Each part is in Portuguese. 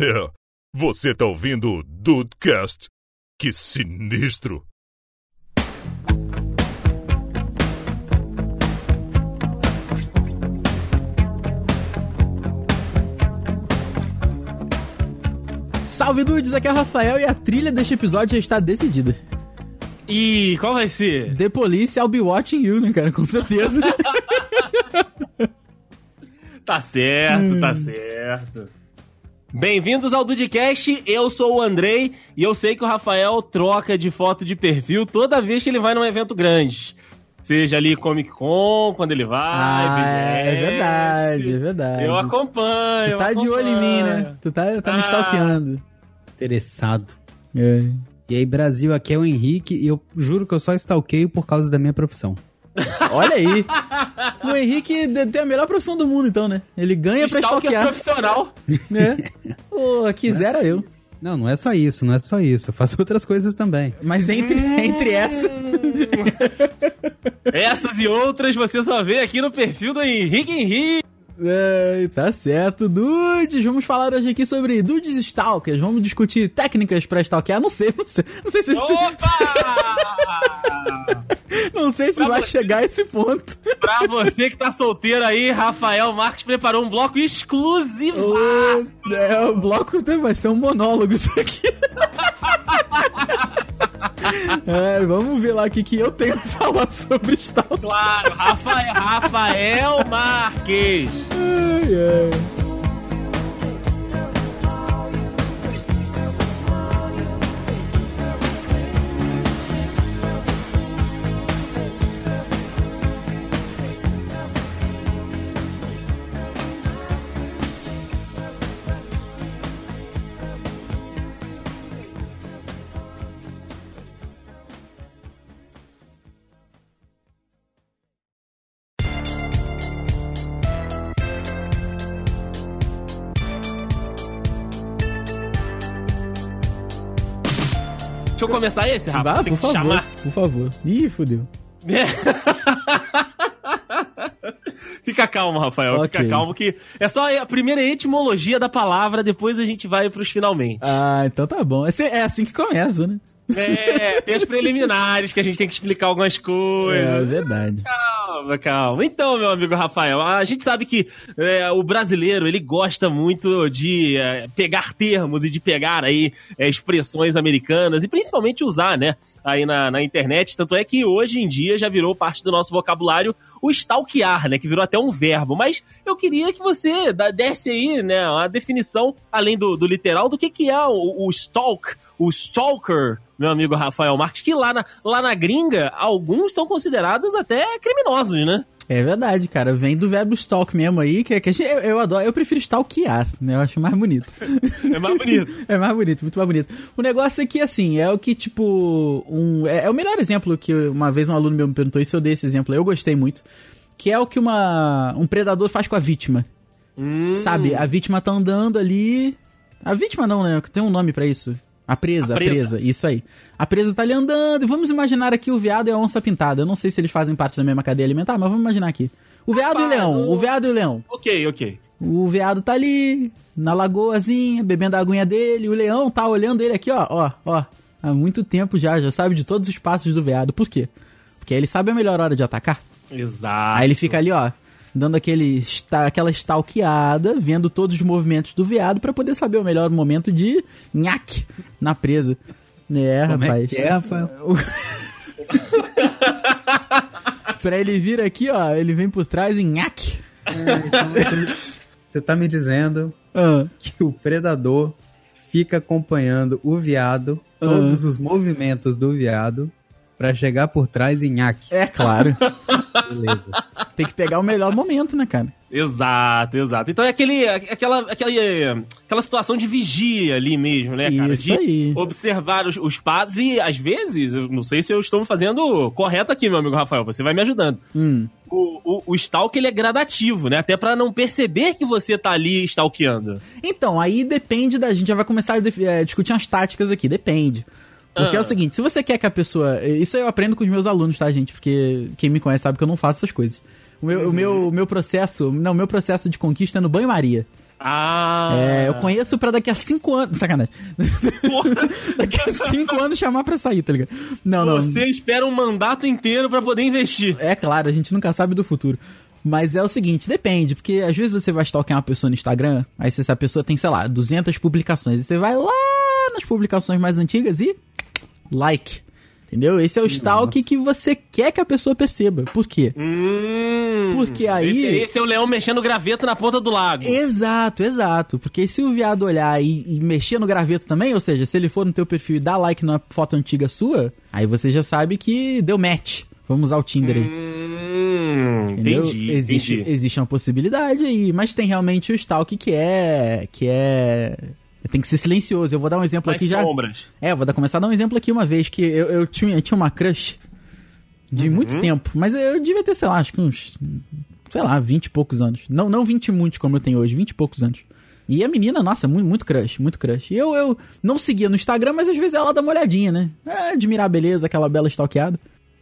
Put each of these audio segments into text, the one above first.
É, você tá ouvindo o Dudecast? Que sinistro! Salve dudes, aqui é o Rafael e a trilha deste episódio já está decidida. E qual vai ser? The Police I'll be watching you, né, cara? Com certeza. Tá certo, tá certo. Bem-vindos ao Dudcast, eu sou o Andrei e eu sei que o Rafael troca de foto de perfil toda vez que ele vai num evento grande. Seja ali Comic Con, quando ele vai. Ah, é, é verdade, é verdade. Eu acompanho. Tu tá eu de olho em mim, acompanho. né? Tu tá, tá me Ah. stalkeando. interessado. É. E aí, Brasil, aqui é o Henrique e eu juro que eu só stalkeio por causa da minha profissão. Olha aí. O Henrique tem a melhor profissão do mundo, então, né? Ele ganha pra Stalker stalkear. profissional. Né? Pô, quisera eu. Não, não é só isso, não é só isso. Eu faço outras coisas também. Mas entre, entre essa. Essas e outras você só vê aqui no perfil do Henrique Henrique. É, tá certo. Dudes, vamos falar hoje aqui sobre Dudes Stalkers. Vamos discutir técnicas pra stalkear. Não sei, não sei. Não sei se, Opa! não sei se Pra vai você. chegar a esse ponto. pra você que tá solteiro aí, Rafael Marques preparou um bloco exclusivo. É, o bloco vai ser um monólogo isso aqui. É, vamos ver lá o que, que eu tenho pra falar sobre Stalker. Claro, Rafael, Rafael Marques. Ai, ai. Começar esse, Rafa. Tem por favor, chamar. por favor. Ih, fodeu. Fica calmo, Rafael. Ok. Fica calmo que é só a primeira etimologia da palavra, depois a gente vai pros finalmente. Ah, então tá bom. Esse- É assim que começa, né? É, tem as preliminares que a gente tem que explicar algumas É coisas. verdade. Calma, calma. Então, meu amigo Rafael, a gente sabe que é, o brasileiro, ele gosta muito de é, pegar termos e de pegar aí é, expressões americanas e principalmente usar, né, aí na, na internet. Tanto é que hoje em dia já virou parte do nosso vocabulário o stalkear, né, que virou até um verbo. Mas eu queria que você desse aí, né, uma definição, além do, do literal, do que que é o, o stalk, o stalker, meu amigo Rafael Marques, que lá na, lá na gringa, alguns são considerados até criminosos, né? É verdade, cara. Vem do verbo stalk mesmo aí, que, que eu, eu adoro. Eu prefiro stalkear, né? Eu acho mais bonito. É mais bonito. É mais bonito, muito mais bonito. O negócio é que, assim, é o que, tipo, um. É, é o melhor exemplo que uma vez um aluno meu me perguntou, e se eu dei esse exemplo, eu gostei muito. Que é o que uma, um predador faz com a vítima. Hum, Sabe? A vítima tá andando ali. A vítima não, né? Tem um nome pra isso. A presa, A a presa. presa, isso aí. A presa tá ali andando, e vamos imaginar aqui o veado e a onça pintada. Eu não sei se eles fazem parte da mesma cadeia alimentar, mas vamos imaginar aqui. O veado e o Rapaz, leão, o- o veado e o leão. Ok, ok. O veado tá ali, na lagoazinha, bebendo a aguinha dele. O leão tá olhando ele aqui, ó, ó, ó. Há muito tempo já, já sabe de todos os passos do veado. Por quê? Porque aí ele sabe a melhor hora de atacar. Exato. Aí ele fica ali, ó, dando aquele, aquela stalkeada, vendo todos os movimentos do veado pra poder saber o melhor momento de nhaque na presa. É, Como rapaz. é é, Rafael? pra ele vir aqui, ó, ele vem por trás e nhaque. Você tá me dizendo Ah, que o predador fica acompanhando o veado, todos os movimentos do veado, pra chegar por trás em nhaque. é claro. Beleza. Tem que pegar o melhor momento, né, cara? Exato, exato. Então é aquele, aquela, aquela, aquela situação de vigia ali mesmo, né, cara? Isso de aí. observar os, os passos e, às vezes, eu não sei se eu estou me fazendo correto aqui, meu amigo Rafael, você vai me ajudando. Hum. O, o, o stalk, ele é gradativo, né? Até pra não perceber que você tá ali stalkeando. Então, aí depende da. A gente já vai começar a eh, discutir umas táticas aqui, depende. Porque Ah. é o seguinte, se você quer que a pessoa. Isso eu aprendo com os meus alunos, tá, gente? Porque quem me conhece sabe que eu não faço essas coisas. O meu, o meu, o meu processo. Não, o meu processo de conquista é no banho-maria. Ah. É, eu conheço pra daqui a cinco anos. Sacanagem. daqui a cinco anos chamar pra sair, tá ligado? Não, não. Você espera um mandato inteiro pra poder investir. É claro, a gente nunca sabe do futuro. Mas é o seguinte, depende, porque às vezes você vai stalkear uma pessoa no Instagram, aí se essa pessoa tem, sei lá, 200 publicações, e você vai lá nas publicações mais antigas e like. Entendeu? Esse é o stalk que você quer que a pessoa perceba. Por quê? Hum, Porque aí- Esse, esse é o leão mexendo o graveto na ponta do lago. Exato, exato. Porque se o viado olhar e, e mexer no graveto também, ou seja, se ele for no teu perfil e dar like numa foto antiga sua, aí você já sabe que deu match. Vamos usar o Tinder aí. Hum, Entendeu? entendi, existe, entendi. existe uma possibilidade aí, mas tem realmente o stalk que é. que é. Tem que ser silencioso. Eu vou dar um exemplo Mais aqui já. sombras. É, eu vou dar, começar a dar um exemplo aqui uma vez, que eu, eu, tinha, eu tinha uma crush de Uhum. muito tempo, mas eu devia ter, sei lá, acho que uns, sei lá, 20 e poucos anos. Não, não 20 e muitos como eu tenho hoje, 20 e poucos anos. E a menina, nossa, muito, muito crush, muito crush. E eu, eu não seguia no Instagram, mas às vezes ela dá uma olhadinha, né? É, admirar a beleza, aquela bela stalkeada.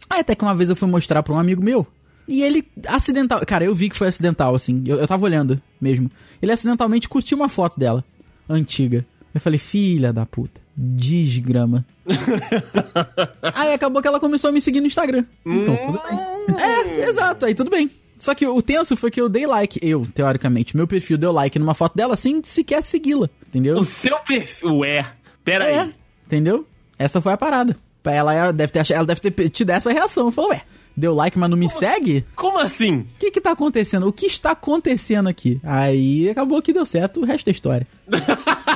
Aí até que uma vez eu fui mostrar pra um amigo meu, e ele acidental. Cara, eu vi que foi acidental, assim. Eu, eu tava olhando mesmo. Ele acidentalmente curtiu uma foto dela, antiga. Eu falei, filha da puta, desgrama. aí acabou que ela começou a me seguir no Instagram. Então, tudo bem. É, exato, aí tudo bem. Só que o tenso foi que eu dei like, eu, teoricamente, meu perfil deu like numa foto dela sem sequer segui-la, entendeu? O seu perfil é. Pera É, aí. entendeu? Essa foi a parada. Ela deve ter, ela deve ter tido essa reação. Falou, ué, deu like, mas não me segue? Como assim? O que que tá acontecendo? O que está acontecendo aqui? Aí acabou que deu certo, o resto é história.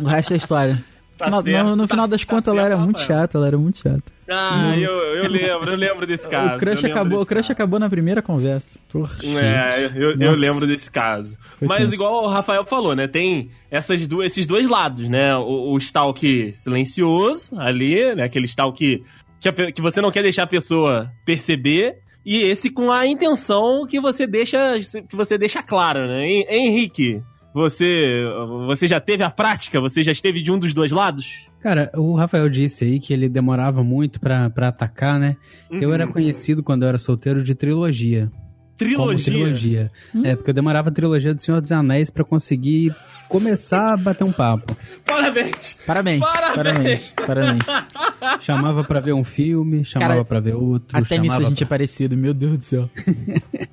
O resto é história. Tá Final- certo, no, no tá- final das tá contas, ela certo, era muito Rafael. chata, ela era muito chata. ah, eu, eu lembro, eu lembro desse caso. o crush, acabou, o crush caso. acabou na primeira conversa. Porra. É, eu, eu lembro desse caso. Foi Mas tenso. igual o Rafael falou, né? Tem essas duas, esses dois lados, né? O, o stalk silencioso ali, né? Aquele stalk que, a que você não quer deixar a pessoa perceber. E esse com a intenção que você deixa, que você deixa clara, né? Hen- Henrique, você, você já teve a prática? Você já esteve de um dos dois lados? Cara, o Rafael disse aí que ele demorava muito pra, pra atacar, né? Eu Uhum. era conhecido quando eu era solteiro de trilogia. Como Trilogia. trilogia. É, porque eu demorava a trilogia do Senhor dos Anéis pra conseguir começar a bater um papo. Parabéns! Parabéns, Parabéns. parabéns, parabéns. Chamava pra ver um filme, chamava Cara, pra ver outro. Até nisso a gente é parecido, meu Deus do céu.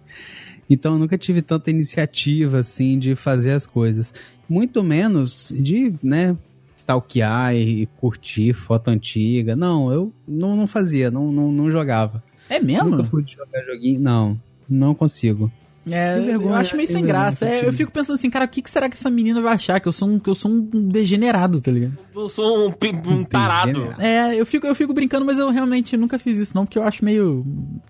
Então eu nunca tive tanta iniciativa assim de fazer as coisas. Muito menos de, né, stalkear e curtir foto antiga. Não, eu não, não fazia, não, não, não jogava. É mesmo? Nunca fui jogar joguinho. Não, não consigo. É, vergonha, eu acho meio sem graça. É, eu fico pensando assim, cara, o que, que será que essa menina vai achar? Que eu sou um, que eu sou um degenerado, tá ligado? Eu sou um, um tarado. Degenerado. É, eu fico, eu fico brincando, mas eu realmente nunca fiz isso, não, porque eu acho meio.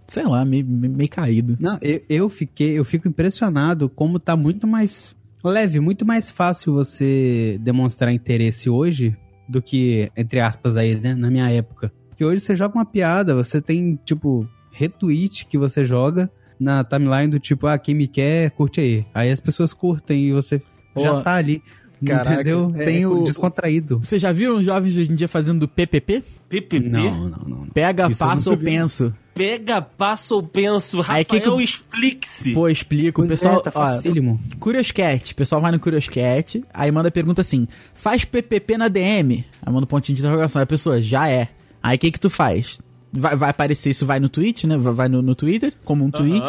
Sei lá, meio, meio caído. Não, eu, eu fiquei, eu fico impressionado como tá muito mais leve, muito mais fácil você demonstrar interesse hoje do que, entre aspas, aí, né, na minha época. Porque hoje você joga uma piada, você tem, tipo, retweet que você joga na timeline do tipo, ah, quem me quer, curte aí. Aí as pessoas curtem e você já Ó, tá ali. caraca, entendeu? É, tem o- descontraído. Vocês já viram os jovens de hoje em dia fazendo PPP? PPP? Não, não, não. não. Pega, Isso passa ou penso. Pega, passa ou penso. Rafael, Aí, que que eu- explique-se. Pô, explico. O Pois pessoal. é, tá ó, facílimo. Curioscat, o pessoal vai no Curioscat, aí manda a pergunta assim: faz PPP na DM? Aí manda um pontinho de interrogação. Aí a pessoa, já é. Aí o que que tu faz? Vai, vai aparecer, isso vai no tweet, né? Vai no, no Twitter, como um tweet.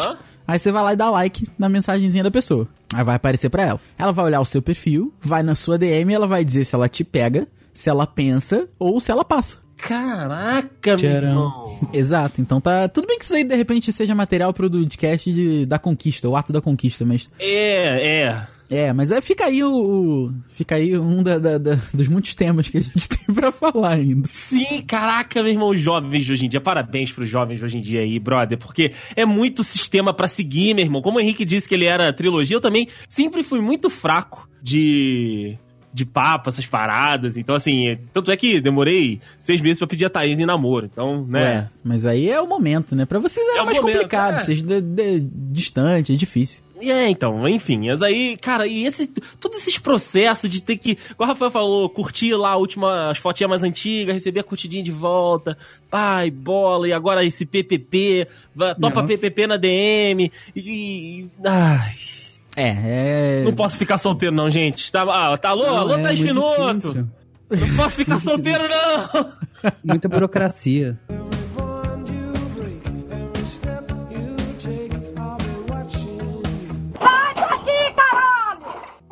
Aí você vai lá e dá like na mensagenzinha da pessoa. Aí vai aparecer pra ela. Ela vai olhar o seu perfil, vai na sua DM e ela vai dizer se ela te pega, se ela pensa ou se ela passa. Caraca, meu irmão. Exato, então tá. Tudo bem que isso aí de repente seja material pro podcast de, da conquista, o ato da conquista, mas. É, é. É, mas é, fica aí o. fica aí um da- da- da- dos muitos temas que a gente tem pra falar ainda. Sim, caraca, meu irmão, os jovens de hoje em dia. Parabéns pros jovens de hoje em dia aí, brother, porque é muito sistema pra seguir, meu irmão. Como o Henrique disse que ele era trilogia, eu também sempre fui muito fraco de de papo, essas paradas. Então, assim, tanto é que demorei seis meses pra pedir a Thaís em namoro. Então, né? Ué, mas aí é o momento, né? Pra vocês é, É mais momento, complicado, é. vocês de, de- distante, é difícil. E É, então, enfim, mas aí, cara, e esse, todos esses processos de ter que, igual o Rafael falou, curtir lá a última, as fotinhas mais antigas, receber a curtidinha de volta, pai, bola, e agora esse PPP, topa Nossa. PPP na DM, e, e- ai, É, é. Não posso ficar solteiro, não, gente. Tá, ah, tá alô, Não, alô, é Thaís muito Finoto. difícil. Não posso ficar solteiro, não. Muita burocracia.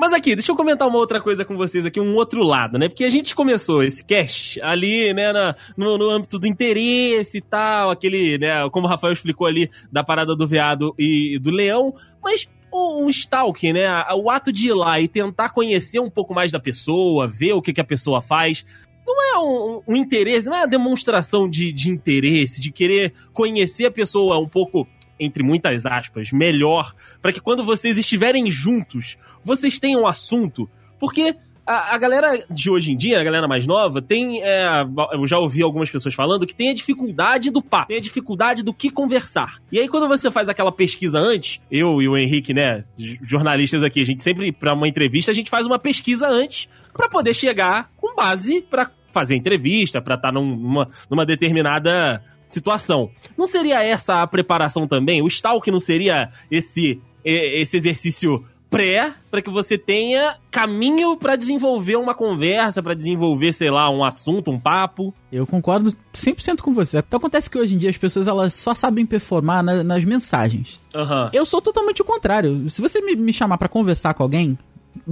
Mas aqui, deixa eu comentar uma outra coisa com vocês aqui, um outro lado, né? Porque a gente começou esse cast ali, né, na- no, no âmbito do interesse e tal, aquele, né, como o Rafael explicou ali, da parada do veado e do leão, mas um stalking, né, o ato de ir lá e tentar conhecer um pouco mais da pessoa, ver o que, que a pessoa faz, não é um, um interesse, não é uma demonstração de, de interesse, de querer conhecer a pessoa um pouco, entre muitas aspas, melhor, para que quando vocês estiverem juntos, vocês tenham um assunto, porque a, a galera de hoje em dia, a galera mais nova, tem. é, eu já ouvi algumas pessoas falando que tem a dificuldade do papo, tem a dificuldade do que conversar. E aí, quando você faz aquela pesquisa antes, eu e o Henrique, né, jornalistas aqui, a gente sempre, pra uma entrevista, a gente faz uma pesquisa antes para poder chegar com base para fazer entrevista, pra estar numa, numa determinada situação. Não seria essa a preparação também? O stalk não seria esse, esse exercício pré para que você tenha caminho pra desenvolver uma conversa, pra desenvolver, sei lá, um assunto, um papo? Eu concordo 100% com você. Então acontece que hoje em dia as pessoas elas só sabem performar na- nas mensagens. Aham. Eu sou totalmente o contrário. Se você me, me chamar pra conversar com alguém,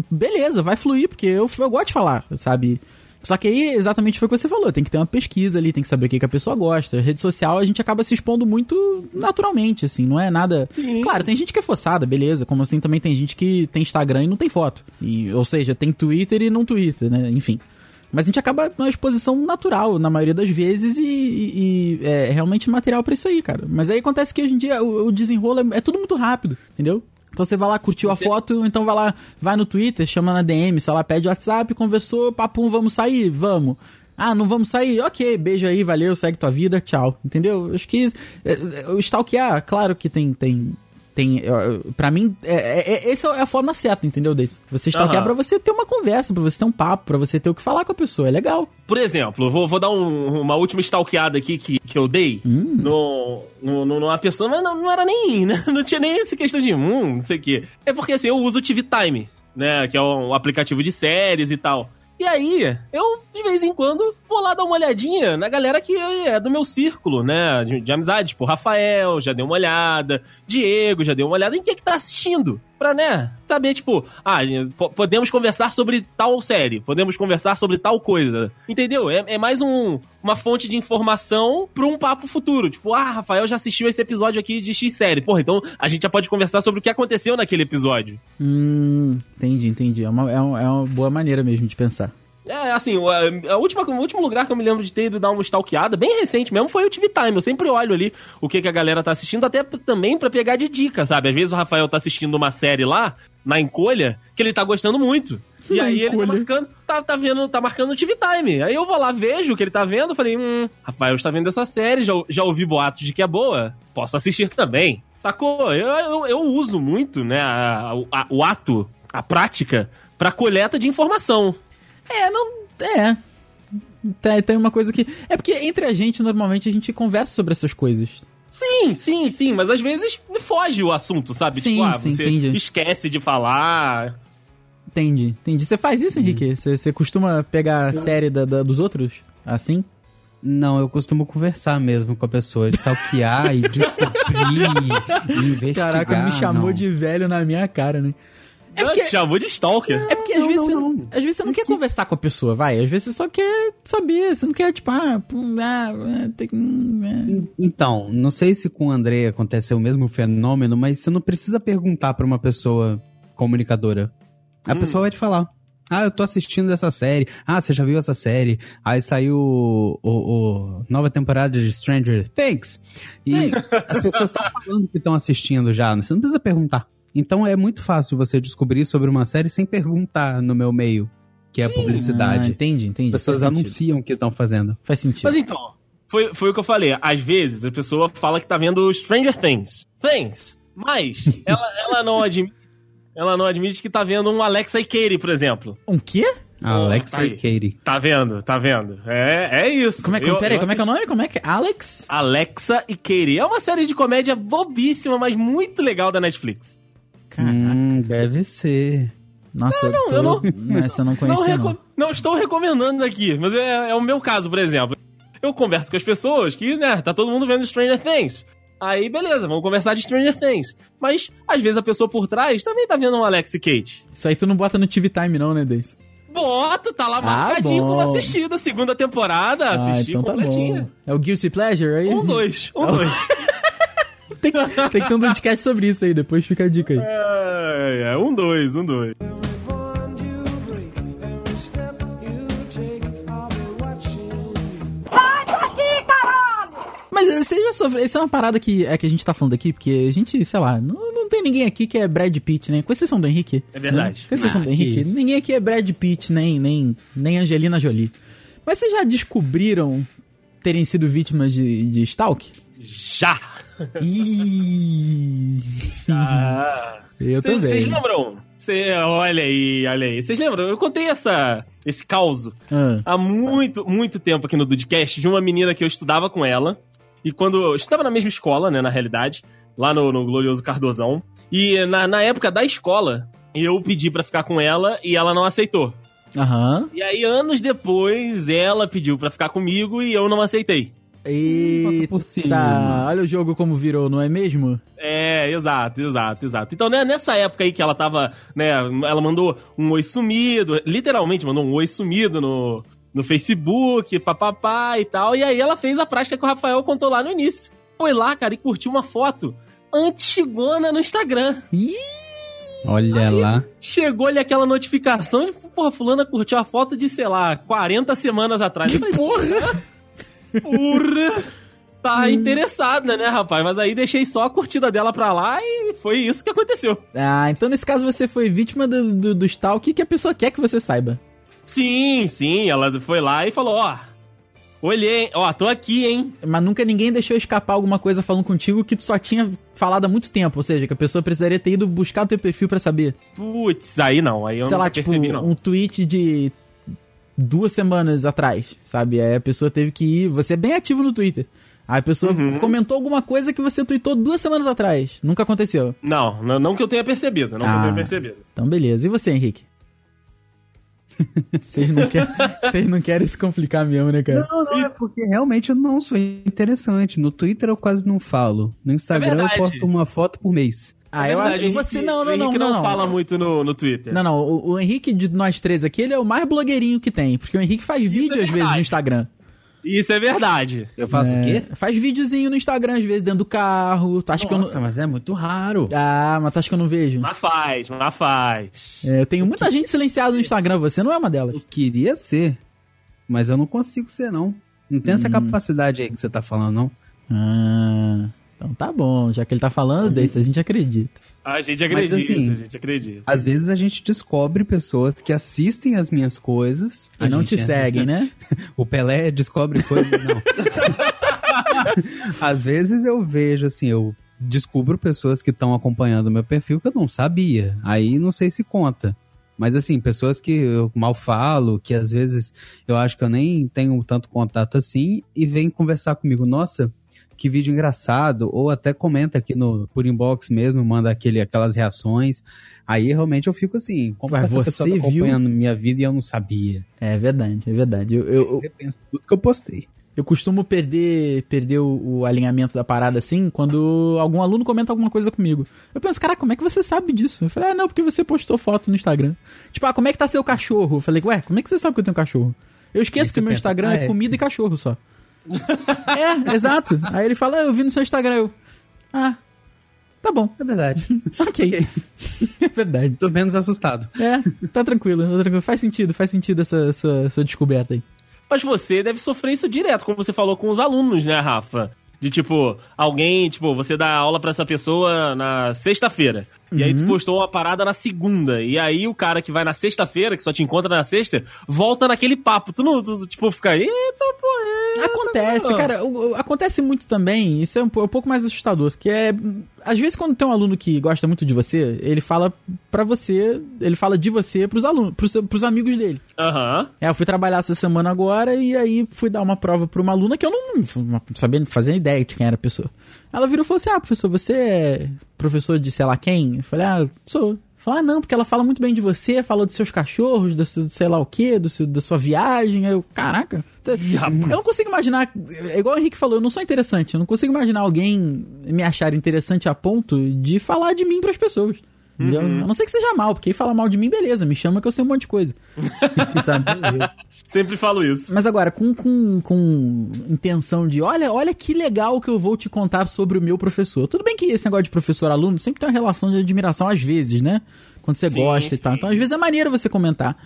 beleza, vai fluir, porque eu, eu gosto de falar, sabe? Só que aí, exatamente foi o que você falou, tem que ter uma pesquisa ali, tem que saber o que, que a pessoa gosta. Rede social, a gente acaba se expondo muito naturalmente, assim, não é nada... Claro, tem gente que é forçada, beleza, como assim também tem gente que tem Instagram e não tem foto. E, ou seja, tem Twitter e não Twitter, né? Enfim. Mas a gente acaba numa exposição natural, na maioria das vezes, e, e- e é realmente material pra isso aí, cara. Mas aí acontece que hoje em dia o, o desenrolo é, é tudo muito rápido, entendeu? Então você vai lá, curtiu a Você- foto, então vai lá, vai no Twitter, chama na DM, sei lá, pede WhatsApp, conversou, papum, vamos sair? Vamos. Ah, não vamos sair? Ok, beijo aí, valeu, segue tua vida, tchau. Entendeu? Acho que é, é, o stalkear, claro que tem. tem tem, pra mim, é, é, é- essa é a forma certa, entendeu, Deis? Você stalkear Aham. pra você ter uma conversa, pra você ter um papo, pra você ter o que falar com a pessoa, é legal. Por exemplo, vou, vou dar um- uma última stalkeada aqui que, que eu dei no, no, no- numa pessoa, mas não, não era nem, né? não tinha nem essa questão de hum, não sei o quê. É porque assim, eu uso o TV Time, né? Que é um aplicativo de séries e tal. E aí, eu, de vez em quando, vou lá dar uma olhadinha na galera que é do meu círculo, né? De, de amizade. Tipo, Rafael já deu uma olhada, Diego já deu uma olhada. Em que que tá assistindo? Pra, né? Saber, tipo, ah, po- podemos conversar sobre tal série, podemos conversar sobre tal coisa. Entendeu? É, é mais um, uma fonte de informação pra um papo futuro. Tipo, ah, Rafael já assistiu esse episódio aqui de X série. Porra, então a gente já pode conversar sobre o que aconteceu naquele episódio. Hum, entendi, entendi. É uma, é uma, é uma boa maneira mesmo de pensar. É, assim, o, a última, o último lugar que eu me lembro de ter ido dar uma stalkeada, bem recente mesmo, foi o TV Time. Eu sempre olho ali o que, que a galera tá assistindo, até também pra pegar de dica, sabe? Às vezes o Rafael tá assistindo uma série lá, na encolha, que ele tá gostando muito. E Na aí ele tá marcando, tá, tá vendo, tá marcando o TV Time. Aí eu vou lá, vejo o que ele tá vendo, falei, hum, Rafael está vendo essa série, já, já ouvi boatos de que é boa, posso assistir também. Sacou? Eu, eu, eu uso muito, né, a- a- o ato, a prática, pra coleta de informação. É, não. É. Tem, tem uma coisa que. É porque entre a gente, normalmente, a gente conversa sobre essas coisas. Sim, sim, sim, mas às vezes foge o assunto, sabe? Sim, tipo, ah, sim, você entendi. esquece de falar. Entendi, entendi. Você faz isso, Henrique? Você, você costuma pegar a série da- da- dos outros? Assim? Não, eu costumo conversar mesmo com a pessoa, stalkear e descobrir, e investigar. Caraca, me chamou não. de velho na minha cara, né? É porque, te chamou de stalker. é porque às, Não, vezes não, você não, não. às vezes você não quer conversar com a pessoa, vai. Às vezes você só quer saber. Você não quer, tipo, ah, pum, ah, ah, tem que. hum, Então, não sei se com o André aconteceu o mesmo fenômeno, mas você não precisa perguntar pra uma pessoa comunicadora. A Hum. pessoa vai te falar. Ah, eu tô assistindo essa série. Ah, você já viu essa série? Aí saiu o, o- o- nova temporada de Stranger Things. E as pessoas estão falando que estão assistindo já. Você não precisa perguntar. Então é muito fácil você descobrir sobre uma série sem perguntar no meu meio, que é a Ah, pessoas entendi, entendi. pessoas Faz sentido. anunciam o que estão fazendo. Faz sentido. Mas então, foi, foi o que eu falei. Às vezes a pessoa fala que tá vendo Stranger Things. Things. Mas ela, ela não admite. Ela não admite que tá vendo um Alexa e Katie, por exemplo. Um quê? Alexa tá e Katie. Tá vendo? Tá vendo? É, é isso. Como é que, Eu- peraí, eu como é que é o nome? Como é que é? Alex? Alexa e Katie. É uma série de comédia bobíssima, mas muito legal da Netflix. Hum, deve ser. Nossa, não, tô... eu não- Essa eu não Não, conhecia, não. reco- não estou recomendando aqui, mas é, é o meu caso, por exemplo. Eu converso com as pessoas que, né, tá todo mundo vendo Stranger Things. Aí, beleza, vamos conversar de Stranger Things. Mas, às vezes, a pessoa por trás também tá vendo um Alex e Kate. Isso aí tu não bota no TV Time, não, né, Deis? Boto, tá lá Ah, marcadinho bom. como assistida. Segunda temporada, Ah, assisti então tá bom. É o Guilty Pleasure aí? Um, dois, um, dois. Tem, tem que ter um podcast sobre isso aí, depois fica a dica aí. É, é, um, dois, um, dois. Mas eh, você já sofreu. Isso é uma parada que é que a gente tá falando aqui, porque a gente, sei lá, não, não tem ninguém aqui que é Brad Pitt, né? Com exceção do Henrique. É verdade. Né? Com exceção Ah, do que Henrique. isso. Ninguém aqui é Brad Pitt, nem, nem, nem Angelina Jolie. Mas vocês já descobriram terem sido vítimas de, de stalk? Já! Ih. Ah. Eu Cê- também. Vocês lembram? Cê, olha aí, olha aí. Vocês lembram? Eu contei essa, esse caos Ah, há muito, muito tempo aqui no Dudcast de uma menina que eu estudava com ela. E quando. Eu estudava na mesma escola, né, na realidade, lá no, no Glorioso Cardozão. E na, na época da escola, eu pedi pra ficar com ela e ela não aceitou. Aham. E aí, anos depois, ela pediu pra ficar comigo e eu não aceitei. Eita, por cima. olha o jogo como virou, não é mesmo? É, exato, exato, exato. Então, né, nessa época aí que ela tava, né, ela mandou um oi sumido, literalmente mandou um oi sumido no, no Facebook, papapá e tal, e aí ela fez a prática que o Rafael contou lá no início. Foi lá, cara, e curtiu uma foto antigona no Instagram. Ih, Olha lá. Chegou-lhe aquela notificação de, porra, fulana curtiu a foto de, sei lá, 40 semanas atrás. Eu falei, porra! Porra! Tá interessada, né, rapaz? Mas aí deixei só a curtida dela pra lá e foi isso que aconteceu. Ah, então nesse caso você foi vítima do, do, do stalk que a pessoa quer que você saiba. Sim, sim, ela foi lá e falou, ó, olhei, ó, tô aqui, hein? Mas nunca ninguém deixou escapar alguma coisa falando contigo que tu só tinha falado há muito tempo. Ou seja, que a pessoa precisaria ter ido buscar o teu perfil pra saber. Putz, aí não, aí eu Sei não lá, tipo, percebi, não. um tweet de duas semanas atrás, sabe? Aí a pessoa teve que ir. Você é bem ativo no Twitter. Aí a pessoa Uhum. comentou alguma coisa que você tweetou duas semanas atrás. Nunca aconteceu. Não, não, não que eu tenha percebido, não que eu Ah. tenha percebido. Então, beleza. E você, Henrique? Vocês não, quer- vocês não querem se complicar mesmo, né, cara? Não, não, é porque realmente eu não sou interessante. No Twitter eu quase não falo. No Instagram eu verdade. posto uma foto por mês. Ah, É eu verdade, acho. o Você não, o não, não, Henrique não, não. fala muito no, no Twitter. Não, não. O, o Henrique de nós três aqui, ele é o mais blogueirinho que tem. Porque o Henrique faz vídeo às vezes no Instagram. Isso é verdade. Eu faço É, o quê? Faz videozinho no Instagram, às vezes, dentro do carro. Tu acha que eu Nossa, não. mas é muito raro. Ah, mas tu acha que eu não vejo? Mas faz, mas faz. É, eu tenho muita gente silenciada no Instagram, você não é uma delas. Eu queria ser, mas eu não consigo ser, não. Não tem essa capacidade aí que você tá falando, não. Ah, então tá bom. Já que ele tá falando desse, a gente acredita. A gente Mas, acredita, assim, a gente acredita. Às vezes a gente descobre pessoas que assistem as minhas coisas. E não te é- seguem, né? O Pelé descobre coisas, não. Às vezes eu vejo, assim, eu descubro pessoas que estão acompanhando o meu perfil que eu não sabia. Aí não sei se conta. Mas assim, pessoas que eu mal falo, que às vezes eu acho que eu nem tenho tanto contato assim, e vem conversar comigo, nossa, que vídeo engraçado, ou até comenta aqui no por inbox mesmo, manda aquele, aquelas reações. Aí realmente eu fico assim, como que essa pessoa você tá viu? acompanhando minha vida e eu não sabia. É verdade, é verdade. Eu, eu, Eu repenso tudo que eu postei. eu costumo perder, perder o, o alinhamento da parada assim quando algum aluno comenta alguma coisa comigo. Eu penso, cara, como é que você sabe disso? Eu falei, ah, não, porque você postou foto no Instagram. Tipo, ah, como é que tá seu cachorro? Eu falei, ué, como é que você sabe que eu tenho cachorro? Eu esqueço que o meu pensa, Instagram ah, é é. comida e cachorro só. É, exato. Aí ele fala, ah, eu vi no seu Instagram. Eu, ah, tá bom, É verdade. ok. é verdade. Tô menos assustado. É, tá tranquilo, tá tranquilo. Faz sentido, faz sentido essa sua, sua descoberta aí. Mas você deve sofrer isso direto, como você falou com os alunos, né, Rafa? De tipo, alguém, tipo, você dá aula pra essa pessoa na sexta-feira. E aí tu postou uma parada na segunda. E aí o cara que vai na sexta-feira, que só te encontra na sexta, volta naquele papo. Tu não, tu, tipo, fica, eita, porra. Acontece, cara, o- o- acontece muito também, isso é um, po- um pouco mais assustador, que é, às vezes quando tem um aluno que gosta muito de você, ele fala pra você, ele fala de você pros alunos, pros, pros amigos dele. Aham. É, eu fui trabalhar essa semana agora e aí fui dar uma prova pra uma aluna que eu não, não sabia fazer ideia de quem era a pessoa. Ela virou e falou assim: Ah, professor, você é professor de sei lá quem? Eu falei: Ah, sou. Falou, ah, não, porque ela fala muito bem de você, falou dos seus cachorros, do seu, sei lá o quê, do seu- da sua viagem. Aí eu, caraca. Eu não consigo imaginar. É igual o Henrique falou, eu não sou interessante. Eu não consigo imaginar alguém me achar interessante a ponto de falar de mim pras pessoas. Entendeu? A não ser que seja mal, porque fala mal de mim, beleza, me chama que eu sei um monte de coisa. Sabe? Sempre falo isso. Mas agora, com, com, com intenção de, olha, olha que legal que eu vou te contar sobre o meu professor. Tudo bem que esse negócio de professor-aluno sempre tem uma relação de admiração às vezes, né? Quando você Sim, gosta e tal. sim. Então, às vezes é maneiro você comentar.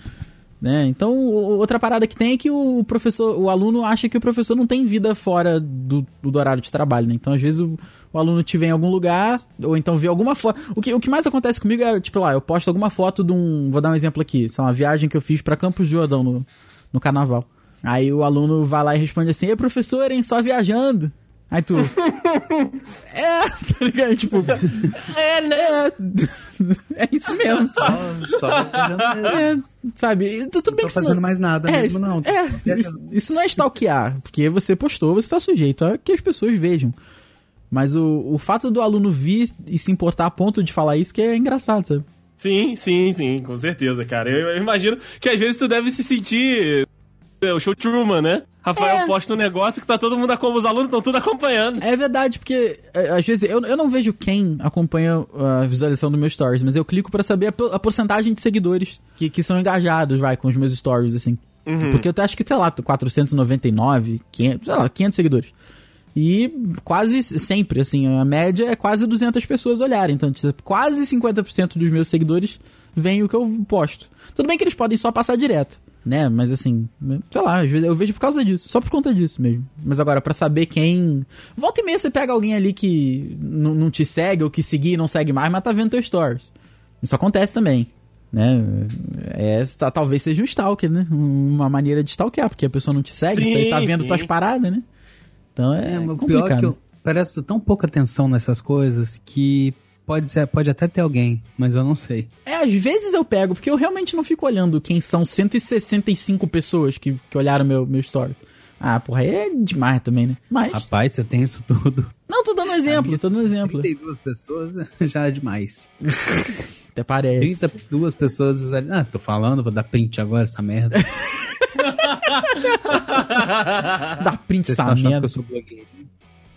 Né? Então, outra parada que tem é que o professor, o aluno acha que o professor não tem vida fora do, do horário de trabalho, né? Então, às vezes, o, o aluno te vê em algum lugar, ou então vê alguma foto. O que, o que mais acontece comigo é, tipo, lá, eu posto alguma foto de um. Vou dar um exemplo aqui, sei lá, uma viagem que eu fiz pra Campos de Jordão no, no carnaval. Aí o aluno vai lá e responde assim: Ei, professor, hein, só viajando. Aí tu. é, tá ligado? Tipo. É, né? É, é isso mesmo. Só viajando mesmo. É, sabe? Tu- Tudo bem tô que fazendo não- mais nada é, mesmo, isso- não. É, isso, isso não é stalkear, porque você postou, você tá sujeito a que as pessoas vejam. Mas o, o fato do aluno vir e se importar a ponto de falar isso que é engraçado, sabe? Sim, sim, sim, com certeza, cara. Eu, eu imagino que às vezes tu deve se sentir. é, O show Truman, né? Rafael É. posta um negócio que tá todo mundo, como os alunos estão tudo acompanhando. É verdade, porque é, às vezes eu, eu não vejo quem acompanha a visualização do meu stories, mas eu clico pra saber a, a porcentagem de seguidores que, que são engajados, vai, com os meus stories, assim. Porque eu acho que, sei lá, 499, 500, sei lá, 500 seguidores. E quase sempre, assim, a média é quase 200 pessoas olharem. Então, tipo, quase 50% dos meus seguidores veem o que eu posto. Tudo bem que eles podem só passar direto, né? Mas assim, sei lá, às vezes eu vejo por causa disso, só por conta disso mesmo. Mas agora, pra saber quem. Volta e meia você pega alguém ali que não te segue, ou que seguir e não segue mais, mas tá vendo teu stories. Isso acontece também. Né? É, tá- talvez seja um stalker, né? Uma maneira de stalkear, porque a pessoa não te segue, Sim, tá, tá vendo sim. tuas paradas, né? Então é, É, o complicado. pior é que eu presto tão pouca atenção nessas coisas que pode, ser, pode até ter alguém, mas eu não sei. É, às vezes eu pego, porque eu realmente não fico olhando quem são 165 pessoas que, que olharam meu, meu story. Ah, porra, aí é demais também, né? Mas. Rapaz, você tem isso tudo. Não, tô dando um exemplo, tô dando um exemplo. 32 pessoas já é demais. Até parece. 32 pessoas visualizam. Ah, tô falando, vou dar print agora essa merda. Dá print essa merda. eu sou blogueiro.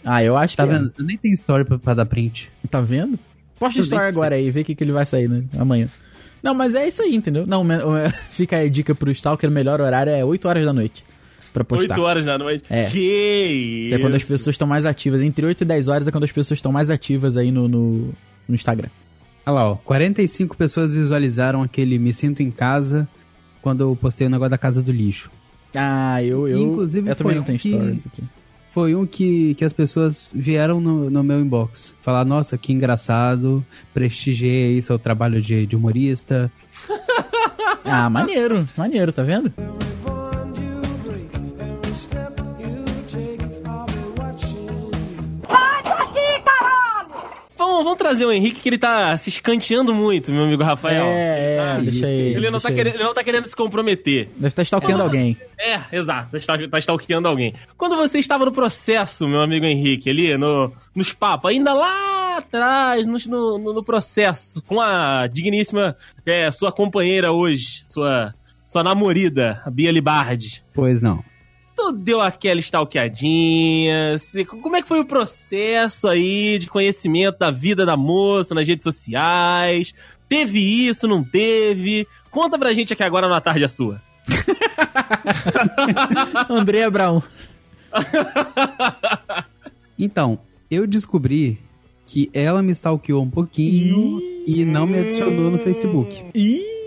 Ah, eu acho Tá que. é. vendo? Eu nem tenho story pra, pra dar print. Tá vendo? Posta Eu story nem sei. agora aí, vê o que, que ele vai sair, né? Amanhã. Não, mas é isso aí, entendeu? Não, me- fica aí a dica pro Stalker, o melhor horário é 8 horas da noite. Pra postar. 8 horas da noite. É. Que Que é quando as isso. pessoas estão mais ativas. Entre 8 e 10 horas é quando as pessoas estão mais ativas aí no, no, no Instagram. Olha lá, ó. 45 pessoas visualizaram aquele Me Sinto em Casa quando eu postei o negócio da casa do lixo. Ah, eu. eu Inclusive, eu também foi não tenho um que- stories aqui. Foi um que, que as pessoas vieram no, no meu inbox. Falar, nossa, que engraçado, prestigiei aí seu trabalho de, de humorista. Ah, maneiro, maneiro, tá vendo? Vamos, vamos trazer o Henrique, que ele tá se escanteando muito, meu amigo Rafael. É, é, Ah, deixa aí. Ele não, tá aí. querendo, ele não tá querendo se comprometer. Deve estar stalkeando alguém. É, exato, tá, tá stalkeando alguém. Quando você estava no processo, meu amigo Henrique, ali no, nos papos, ainda lá atrás, no, no, no processo, com a digníssima é, sua companheira hoje, sua, sua namorada, a Bia Libardi. Pois não. Tu deu aquela stalkeadinha? se- como é que foi o processo aí de conhecimento da vida da moça nas redes sociais? Teve isso, não teve? Conta pra gente aqui agora na tarde a sua. André Brown. Então, eu descobri que ela me stalkeou um pouquinho e não me adicionou no Facebook. Ih!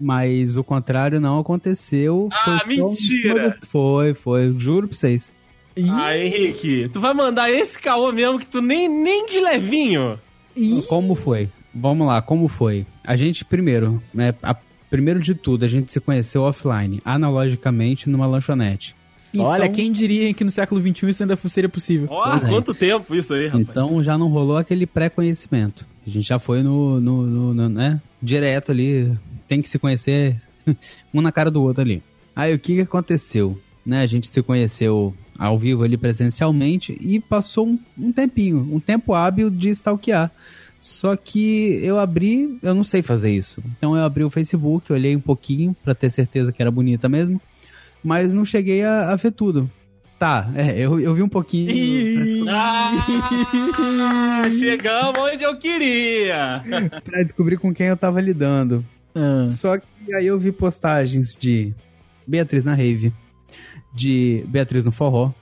Mas o contrário não aconteceu. Ah, foi só um- mentira! Foi, foi, juro pra vocês. Ih! Ah, Henrique, tu vai mandar esse caô mesmo que tu nem, nem de levinho. Ih! Como foi? Vamos lá, como foi? A gente, primeiro, né, a- primeiro de tudo, a gente se conheceu offline, analogicamente, numa lanchonete. Olha, Então- quem diria que no século XXI isso ainda seria possível? Ó, é. quanto tempo isso aí, rapaz. Então já não rolou aquele pré-conhecimento. A gente já foi no, no, no- no- né, direto ali, tem que se conhecer um na cara do outro ali. Aí o que que aconteceu? Né, a gente se conheceu ao vivo ali presencialmente e passou um, um tempinho, um tempo hábil de stalkear. Só que eu abri, eu não sei fazer isso. Então eu abri o Facebook, olhei um pouquinho pra ter certeza que era bonita mesmo, mas não cheguei a, a ver tudo. Tá, é, eu, eu vi um pouquinho. Ah, chegamos onde eu queria. pra descobrir com quem eu tava lidando. Ah, Só que aí eu vi postagens de Beatriz na rave, de Beatriz no forró,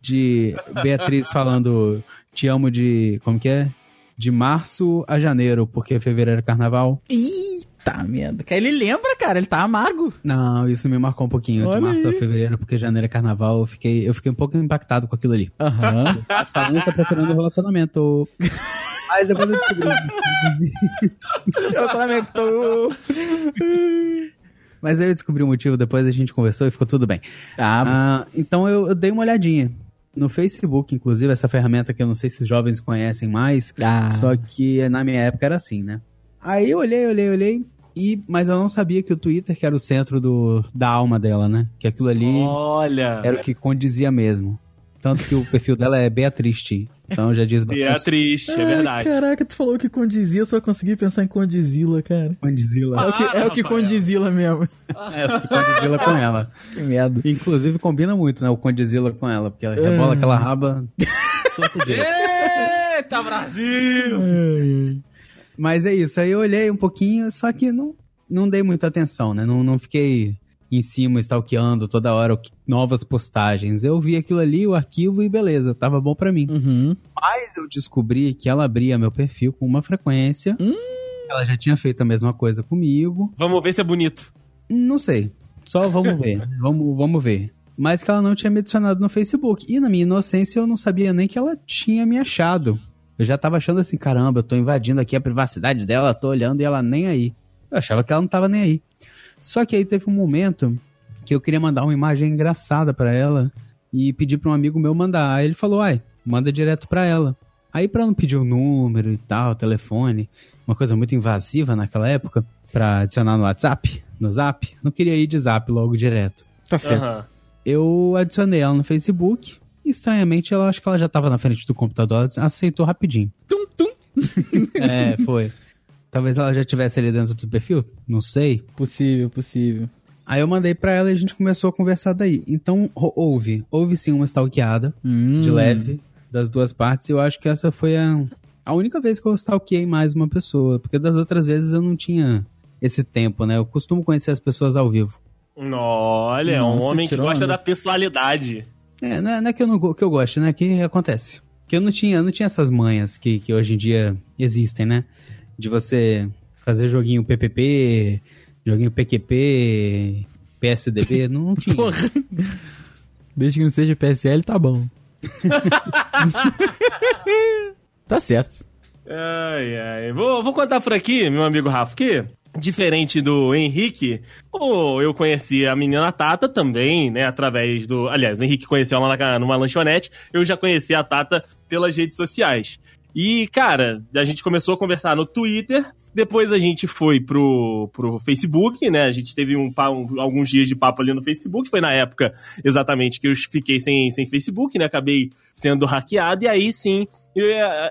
de Beatriz falando te amo de. como que é? De março a janeiro, porque fevereiro é carnaval. Eita merda. Que ele lembra, cara, ele tá amargo. Não, isso me marcou um pouquinho. Olha de março a aí. fevereiro, porque janeiro é carnaval. Eu fiquei, eu fiquei um pouco impactado com aquilo ali. Aham. Cada um está procurando um relacionamento. Mas depois eu descobri. Relacionamento. Mas aí eu descobri o motivo, depois a gente conversou e ficou tudo bem. Ah, Ah, então eu, eu dei uma olhadinha. No Facebook, inclusive, essa ferramenta que eu não sei se os jovens conhecem mais, ah. só que na minha época era assim, né? Aí eu olhei, olhei, olhei, e, mas eu não sabia que o Twitter que era o centro do, da alma dela, né? Que aquilo ali Olha, era o que condizia mesmo. Tanto que o perfil dela é Beatriz. Então já diz bastante. Beatriz, é Ai, verdade. Caraca, tu falou que condizia, eu só consegui pensar em condizila, cara. Condizila. É o que, é o que condizila mesmo. É, o que condizila com ela. Que merda. Inclusive combina muito, né? O condizila com ela, porque ela rebola É. aquela raba. Eita, Brasil! Mas é isso, aí eu olhei um pouquinho, só que não, não dei muita atenção, né? Não, não fiquei em cima stalkeando toda hora novas postagens. Eu vi aquilo ali, o arquivo e beleza, tava bom pra mim. Uhum. Mas eu descobri que ela abria meu perfil com uma frequência. Hum. Ela já tinha feito a mesma coisa comigo. Vamos ver se é bonito. Não sei. Só vamos ver. vamos, vamos ver. Mas que ela não tinha me adicionado no Facebook. E na minha inocência eu não sabia nem que ela tinha me achado. Eu já tava achando assim, caramba, eu tô invadindo aqui a privacidade dela, tô olhando e ela nem aí. Eu achava que ela não tava nem aí. Só que aí teve um momento que eu queria mandar uma imagem engraçada pra ela e pedir pra um amigo meu mandar. Aí ele falou, ai, manda direto pra ela. Aí pra não pedir o número e tal, telefone, uma coisa muito invasiva naquela época, pra adicionar no WhatsApp, no Zap, não queria ir de Zap logo direto. Tá certo. Aham. Eu adicionei ela no Facebook estranhamente ela acho que ela já tava na frente do computador, ela aceitou rapidinho. Tum, tum. É, foi. Talvez ela já tivesse ali dentro do perfil, não sei. Possível, possível. Aí eu mandei pra ela e a gente começou a conversar daí. Então, ho- houve, houve sim uma stalkeada Hum. de leve das duas partes. Eu acho que essa foi a, a única vez que eu stalkeei mais uma pessoa, porque das outras vezes eu não tinha esse tempo, né? Eu costumo conhecer as pessoas ao vivo. Olha, é um homem que gosta onda. da personalidade. É, não é, não é que, eu não, que eu gosto, né? Que acontece. Que eu não tinha, eu não tinha essas manhas que, que hoje em dia existem, né? De você fazer joguinho PPP, joguinho PQP, PSDB, não, não tinha. Porra. Desde que não seja PSL, tá bom. tá certo. Ai, ai. Vou, vou contar por aqui, meu amigo Rafa, que diferente do Henrique, eu conheci a menina Tata também, né, através do... Aliás, o Henrique conheceu ela numa lanchonete, eu já conheci a Tata pelas redes sociais. E, cara, a gente começou a conversar no Twitter, depois a gente foi pro, pro Facebook, né? A gente teve um, um- alguns dias de papo ali no Facebook, foi na época exatamente que eu fiquei sem, sem Facebook, né? Acabei sendo hackeado, e aí sim eu,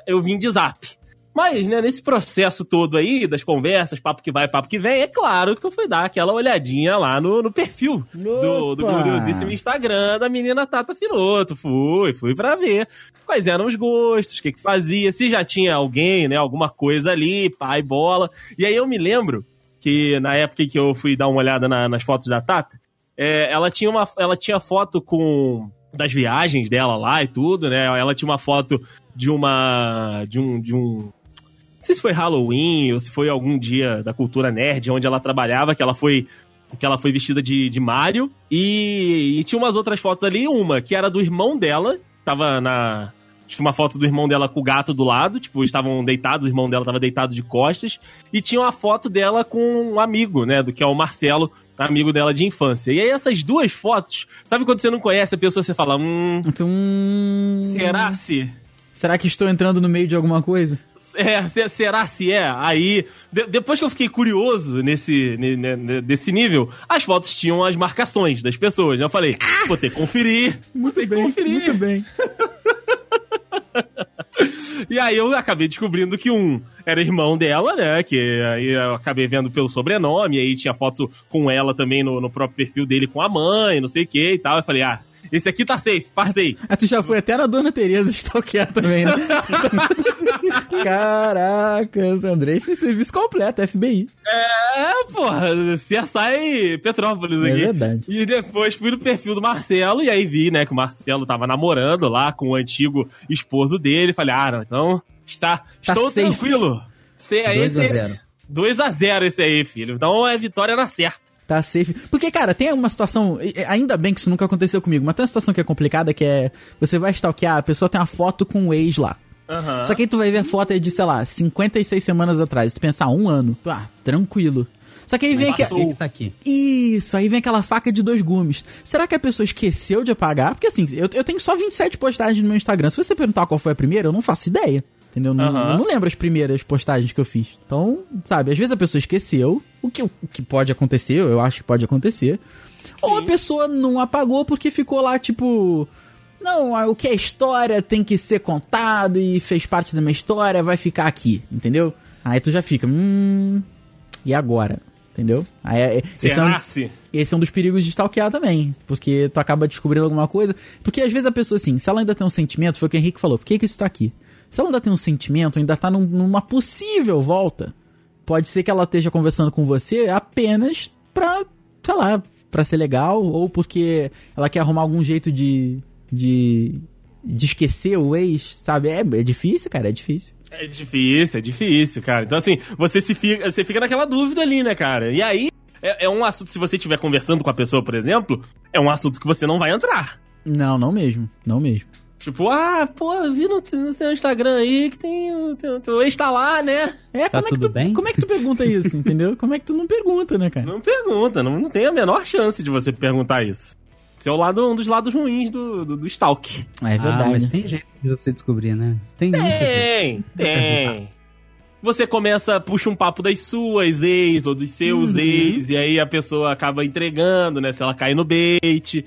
eu vim de zap. Mas, né, nesse processo todo aí, das conversas, papo que vai, papo que vem, é claro que eu fui dar aquela olhadinha lá no, no perfil do, do Opa! gloriosíssimo Instagram da menina Tata Finoto. Fui, fui pra ver quais eram os gostos, o que que fazia, se já tinha alguém, né, alguma coisa ali, pai, bola. E aí eu me lembro que na época que eu fui dar uma olhada na- nas fotos da Tata, é, ela, tinha uma, ela tinha foto com das viagens dela lá e tudo, né? Ela tinha uma foto de uma de um de um não sei se foi Halloween ou se foi algum dia da cultura nerd onde ela trabalhava, que ela foi que ela foi vestida de, de Mario e, e tinha umas outras fotos ali, uma que era do irmão dela, que tava na tinha uma foto do irmão dela com o gato do lado, tipo, estavam deitados, o irmão dela tava deitado de costas, e tinha uma foto dela com um amigo, né, do que é o Marcelo, amigo dela de infância. E aí essas duas fotos, sabe quando você não conhece a pessoa, você fala, hum, Então. será se? Será que estou entrando no meio de alguma coisa? É, se- será se é? Aí, de- depois que eu fiquei curioso nesse, ne- ne- desse nível, as fotos tinham as marcações das pessoas. né? Eu falei, vou ter que conferir. Ter que conferir. muito bem. E aí eu acabei descobrindo que um era irmão dela, né? Que aí eu acabei vendo pelo sobrenome, aí tinha foto com ela também no, no próprio perfil dele com a mãe, não sei o que e tal. Eu falei, ah, esse aqui tá safe, passei. Ah, tu já foi até na Dona Tereza stalkear também, né? Caraca, Andrei fez serviço completo, FBI. É, porra, CSI Petrópolis É aqui. verdade. E depois fui no perfil do Marcelo e aí vi, né, que o Marcelo tava namorando lá com o antigo esposo dele. Falei, ah, não, então está, Tá estou safe. tranquilo. Cê, aí 2 a esse- 0. 2 a 0 esse aí, filho. Então é vitória na certa. Tá safe. Porque, cara, tem uma situação. Ainda bem que isso nunca aconteceu comigo, mas tem uma situação que é complicada que é. Você vai stalkear, a pessoa tem uma foto com o ex lá. Aham. Só que aí tu vai ver a foto aí de, sei lá, 56 semanas atrás. Tu pensar, um ano. Tu, ah, tranquilo. Só que aí vem que tá aqui? Isso, aí vem aquela faca de dois gumes. Será que a pessoa esqueceu de apagar? Porque assim, eu, eu tenho só 27 postagens no meu Instagram. Se você perguntar qual foi a primeira, eu não faço ideia. Entendeu? Não. Eu não lembro as primeiras postagens que eu fiz. Então, sabe, às vezes a pessoa esqueceu, o que, o que pode acontecer, eu acho que pode acontecer. Ou a pessoa não apagou porque ficou lá, tipo. Não, ah, o que é história tem que ser contado e fez parte da minha história, vai ficar aqui, entendeu? Aí tu já fica, hum. E agora? Entendeu? Aí, é- esse é um- esse é um dos perigos de stalkear também. Porque tu acaba descobrindo alguma coisa. Porque às vezes a pessoa, assim, se ela ainda tem um sentimento, foi o que o Henrique falou, por que, que isso tá aqui? Se ela ainda tem um sentimento, ainda tá num- numa possível volta, pode ser que ela esteja conversando com você apenas pra, sei lá, pra ser legal, ou porque ela quer arrumar algum jeito de. de. de esquecer o ex, sabe? É, é difícil, cara, é difícil. É difícil, é difícil, cara. Então, assim, você, se fica, você fica naquela dúvida ali, né, cara? E aí, é, é um assunto, se você estiver conversando com a pessoa, por exemplo, é um assunto que você não vai entrar. Não, não mesmo. Não mesmo. Tipo, ah, pô, vi no, no seu Instagram aí que tem o teu, teu ex tá lá, né? É, Tá como é que tu, bem? Como é que tu pergunta isso, entendeu? Como é que tu não pergunta, né, cara? Não pergunta, não, não tem a menor chance de você perguntar isso. Esse é o lado, um dos lados ruins do, do, do stalk. É Ah, mas verdade. tem jeito de você descobrir, né? Tem. Tem, tem. Você começa, puxa um papo das suas ex ou dos seus ex, e aí a pessoa acaba entregando, né? Se ela cai no bait.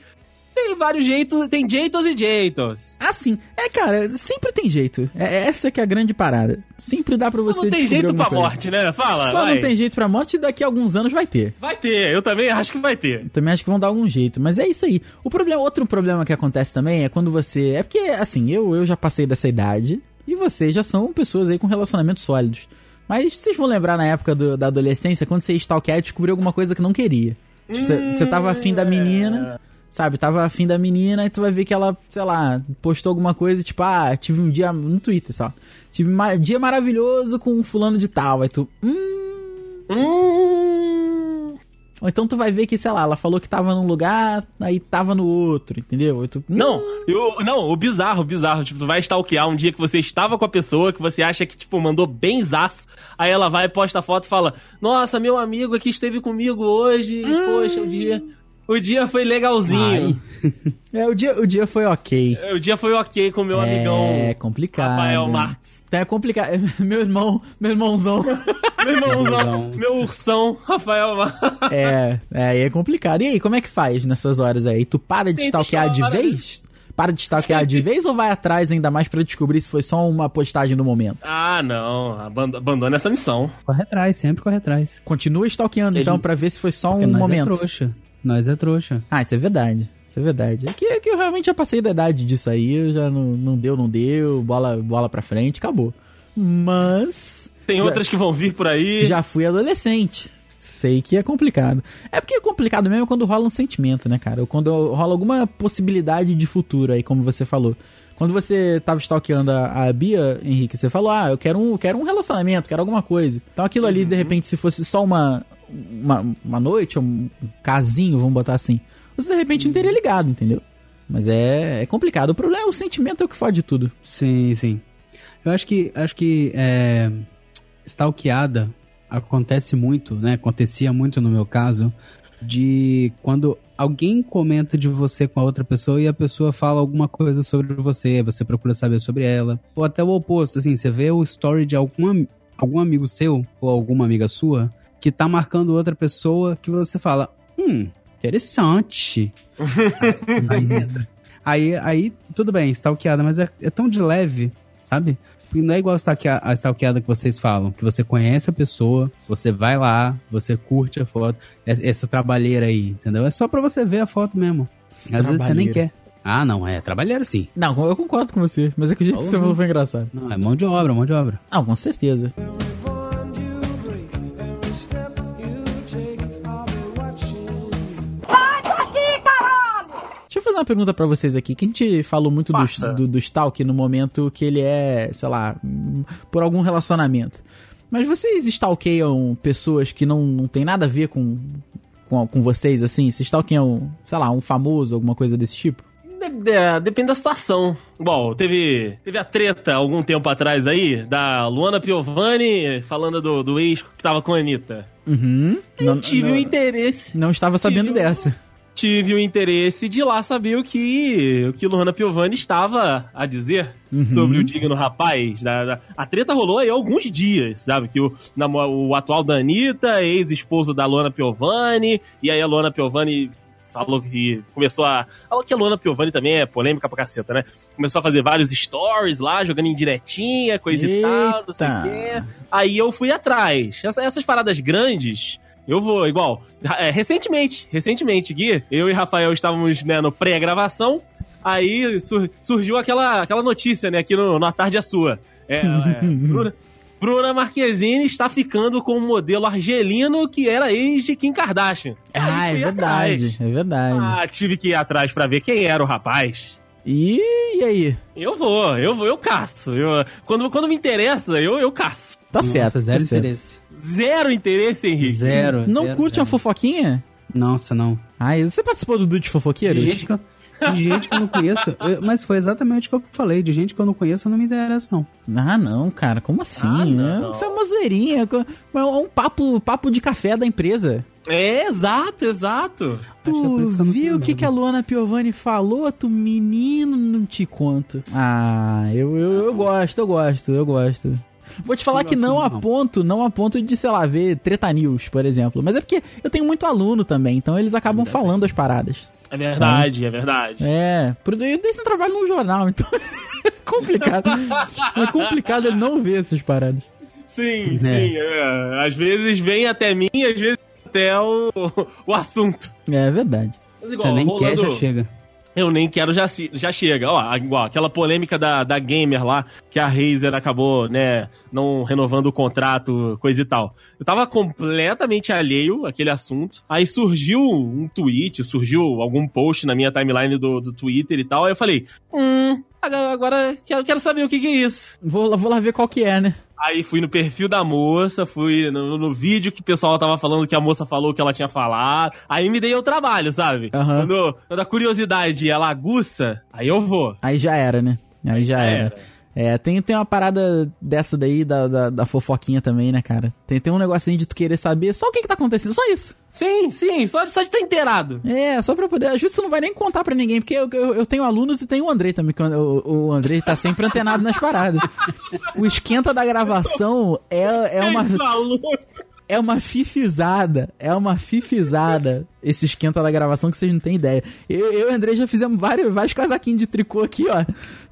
Tem vários jeitos, tem jeitos e jeitos. Assim, é, cara, sempre tem jeito. É, essa que é a grande parada. Sempre dá pra você não tem jeito pra coisa. morte, né? Fala, Só vai. não tem jeito pra morte e daqui a alguns anos vai ter. Vai ter, eu também acho que vai ter. Também acho que vão dar algum jeito. Mas é isso aí. O problema, outro problema que acontece também é quando você. É porque, assim, eu, eu já passei dessa idade e vocês já são pessoas aí com relacionamentos sólidos. Mas vocês vão lembrar na época do- da adolescência, quando você stalkear e descobriu alguma coisa que não queria. Tipo, Você, você tava afim da menina, sabe? Tava afim da menina e tu vai ver que ela, sei lá, postou alguma coisa, tipo, ah, tive um dia no Twitter, só. Tive um dia maravilhoso com um fulano de tal. Aí tu, hum, Hum. ou então tu vai ver que, sei lá, ela falou que tava num lugar, aí tava no outro, entendeu? Tu, hum, Não, eu, não, o bizarro, o bizarro. Tipo, tu vai stalkear um dia que você estava com a pessoa, que você acha que, tipo, mandou benzaço. Aí ela vai, posta a foto e fala: Nossa, meu amigo aqui esteve comigo hoje. e, Poxa, o dia. O dia foi legalzinho. É, o dia, o dia foi ok. O dia foi ok com o meu amigão. É complicado. Rafael Marques. Então é complicado. Meu irmão, meu irmãozão. Meu irmãozão, meu ursão, Rafael Marques. é, é, aí é complicado. E aí, como é que faz nessas horas aí? Tu para de Sempre stalkear de vez? Para de stalkear de vez ou vai atrás ainda mais pra descobrir se foi só uma postagem do momento? Ah, não. aban- Abandona essa missão. Corre atrás, sempre corre atrás. Continua stalkeando Ele- então pra ver se foi só Porque um nós momento. é trouxa. Nós é trouxa. Ah, isso é verdade. Isso é verdade. É que, é que eu realmente já passei da idade disso aí, eu já não, não deu, não deu, bola, bola pra frente, acabou. Mas. Tem Já- outras que vão vir por aí. Já fui adolescente. Sei que é complicado. É porque é complicado mesmo quando rola um sentimento, né, cara? Ou quando rola alguma possibilidade de futuro aí, como você falou. Quando você tava stalkeando a, a Bia, Henrique, você falou, ah, eu quero um, eu quero um relacionamento, quero alguma coisa. Então aquilo ali, de repente, se fosse só uma, uma, uma noite, um, casinho, vamos botar assim, você de repente não teria ligado, entendeu? Mas é, é complicado. O problema é o sentimento é o que fode tudo. Sim, sim. Eu acho que, acho que é, stalkeada acontece muito, né? Acontecia muito no meu caso, de quando alguém comenta de você com a outra pessoa e a pessoa fala alguma coisa sobre você, você procura saber sobre ela. Ou até o oposto, assim, você vê o story de algum, algum amigo seu ou alguma amiga sua que tá marcando outra pessoa que você fala, hum, interessante. aí, aí, tudo bem, stalkeada, mas é, é tão de leve, sabe? Não é igual a stalkea- a stalkeada que vocês falam, que você conhece a pessoa, você vai lá, você curte a foto, essa essa trabalheira aí, entendeu? É só pra você ver a foto mesmo. Às vezes você nem quer. Ah, não, é trabalheira sim. Não, eu concordo com você, mas é que o jeito que você falou foi engraçado. Não, é mão de obra, mão de obra. Não, com certeza. Eu fazer uma pergunta pra vocês aqui, que a gente falou muito do, do, do Stalk no momento que ele é, sei lá, por algum relacionamento. Mas vocês stalkeiam pessoas que não, não tem nada a ver com, com, com vocês, assim? Vocês stalkeiam, sei lá, um famoso, alguma coisa desse tipo? De- de- depende da situação. Bom, teve, teve a treta algum tempo atrás aí, da Luana Piovani falando do, do ex que tava com a Anitta. Uhum. Eu tive o interesse. Não estava sabendo Tive um- dessa. Tive o interesse de ir lá saber o que, o que Luana Piovani estava a dizer Uhum. sobre o digno rapaz. Da- a treta rolou aí há alguns dias, sabe? Que o, namo- o atual da Anitta, ex-esposo da Luana Piovani, e aí a Luana Piovani falou que começou a. Falou que a Luana Piovani também é polêmica pra caceta, né? Começou a fazer vários stories lá, jogando em diretinha, coisa e tal, não sei o Eita. quê. Aí eu fui atrás. Essa- essas paradas grandes, eu vou, igual. é, recentemente, recentemente, Gui, eu e Rafael estávamos né, no pré-gravação. Aí sur- surgiu aquela, aquela notícia, né, aqui no, no A Tarde é Sua. É, é, Bruna, Bruna Marquezine está ficando com um modelo argelino que era ex de Kim Kardashian. Ah, é verdade, atrás. é verdade. Ah, tive que ir atrás pra ver quem era o rapaz. E, e aí? Eu vou, eu vou, eu caço. Eu, quando, quando me interessa, eu, eu caço. Tá Nossa, certo. zero tá certo. interesse. Zero interesse, Henrique. Zero. Não zero, curte zero. uma fofoquinha? Nossa, não. Ah, você participou do Dude Fofoqueiros? De gente que eu, de gente que eu não conheço. eu- mas foi exatamente o que eu falei. De gente que eu não conheço, eu não me interessa, não. Ah, não, cara, como assim? Ah, não. Isso é uma zoeirinha. É um papo, papo de café da empresa. É, exato, exato. É Tu não viu o que, que a Luana Piovani falou? Tu menino, não te conto. Ah, eu, eu, eu gosto, eu gosto, eu gosto. Vou te falar que não gosto a não. ponto, não a ponto de, sei lá, ver Treta News, por exemplo. Mas é porque eu tenho muito aluno também, então eles acabam falando as paradas. É verdade, é verdade. É, por- eu dei esse trabalho num jornal, então é complicado. É complicado ele não ver essas paradas. Sim, sim. é. Às vezes vem até mim, às vezes até o, o assunto. É verdade. Mas Você igual, nem quer, rolando, já chega. Eu nem quero, já, já chega. Ó, igual, aquela polêmica da, da Gamer lá, que a Razer acabou, né, não renovando o contrato, coisa e tal. Eu tava completamente alheio àquele assunto. Aí surgiu um tweet, surgiu algum post na minha timeline do, do Twitter e tal. Aí eu falei, hum, agora, quero, quero saber o que, que é isso. Vou, lá- vou lá ver qual que é, né? Aí fui no perfil da moça, fui no, no vídeo que o pessoal tava falando que a moça falou que ela tinha falado. Aí me dei o trabalho, sabe? Quando, quando a curiosidade ela aguça, aí eu vou. Aí já era, né? Aí já era. É, tem, tem uma parada dessa daí, da, da, da fofoquinha também, né, cara? Tem, tem um negocinho de tu querer saber só o que que tá acontecendo, só isso. Sim, sim, só de só de estar inteirado. É, só pra poder. Justo não vai nem contar pra ninguém, porque eu, eu, eu tenho alunos e tenho o Andrei também, que o, o Andrei tá sempre antenado nas paradas. O esquenta da gravação é, é uma. É uma fifizada. É uma fifizada esse esquenta da gravação que vocês não têm ideia. Eu, eu e o André já fizemos vários, vários casaquinhos de tricô aqui, ó.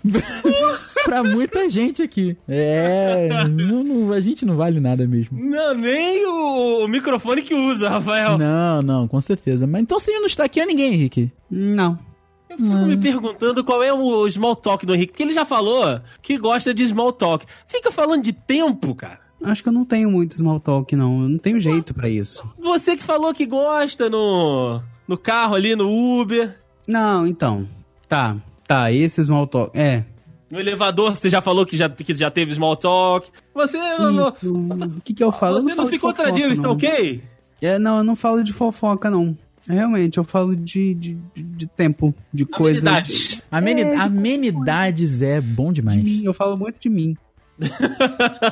pra muita gente aqui. É. não- não- a gente não vale nada mesmo. Não, nem o, o microfone que usa, Rafael. Não, não, com certeza. Mas então você não está aqui a ninguém, Henrique. Não. Eu fico me perguntando qual é o small talk do Henrique, porque ele já falou que gosta de small talk. Fica falando de tempo, cara. Acho que eu não tenho muito small talk, não. Eu não tenho jeito pra isso. Você que falou que gosta no, no carro ali, no Uber. Não, então. Tá, tá. Esse small talk. É. No elevador, você já falou que já, que já teve small talk. Você. O que que eu falo? Eu você não falo de ficou tradido, tá não. ok? É, não, eu não falo de fofoca, não. Realmente, eu falo de, de, de- de tempo, de coisa. Amenidade. Ameni- É, de- Amenidades é bom De demais. mim, eu falo muito de mim.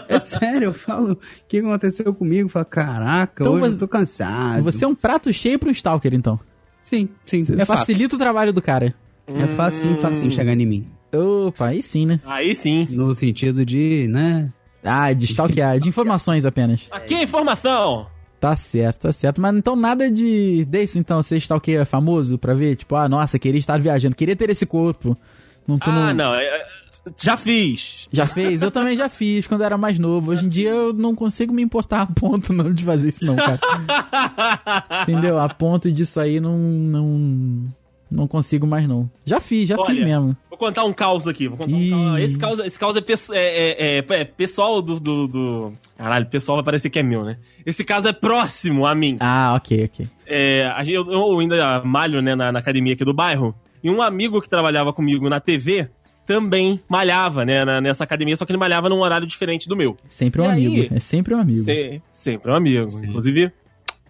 É sério, eu falo, o que aconteceu comigo? Eu falo, caraca, Então hoje você- eu tô cansado. Você é um prato cheio pro Stalker, então. Sim, sim, é fácil. facilita o trabalho do cara. É facinho, facinho chegar em mim. Opa, aí sim, né? Aí sim. No sentido de, né? Ah, de stalkear, de informações apenas. Aqui é informação. Tá certo, tá certo. Mas então nada de desse, então, você stalkeia famoso pra ver? Tipo, ah, nossa, queria estar viajando, queria ter esse corpo. Não tô Ah, no- não. é- é- Já fiz. Já fez? Eu também já fiz quando era mais novo. Hoje em dia eu não consigo me importar a ponto não de fazer isso não, cara. Entendeu? A ponto disso aí não não não consigo mais não. Já fiz, já fiz Olha, mesmo. Vou contar um caos aqui. Vou contar um Ih. caos. Esse caos, esse caos é, é- é- é- é pessoal do, do, do- Caralho, pessoal vai parecer que é meu, né? Esse caso é próximo a mim. Ah, OK, OK. É, eu, eu ainda malho né, na, na academia aqui do bairro. E um amigo que trabalhava comigo na TV também malhava, né, na- nessa academia, só que ele malhava num horário diferente do meu. Sempre um E aí? amigo, é sempre um amigo. Se- sempre um amigo. Inclusive,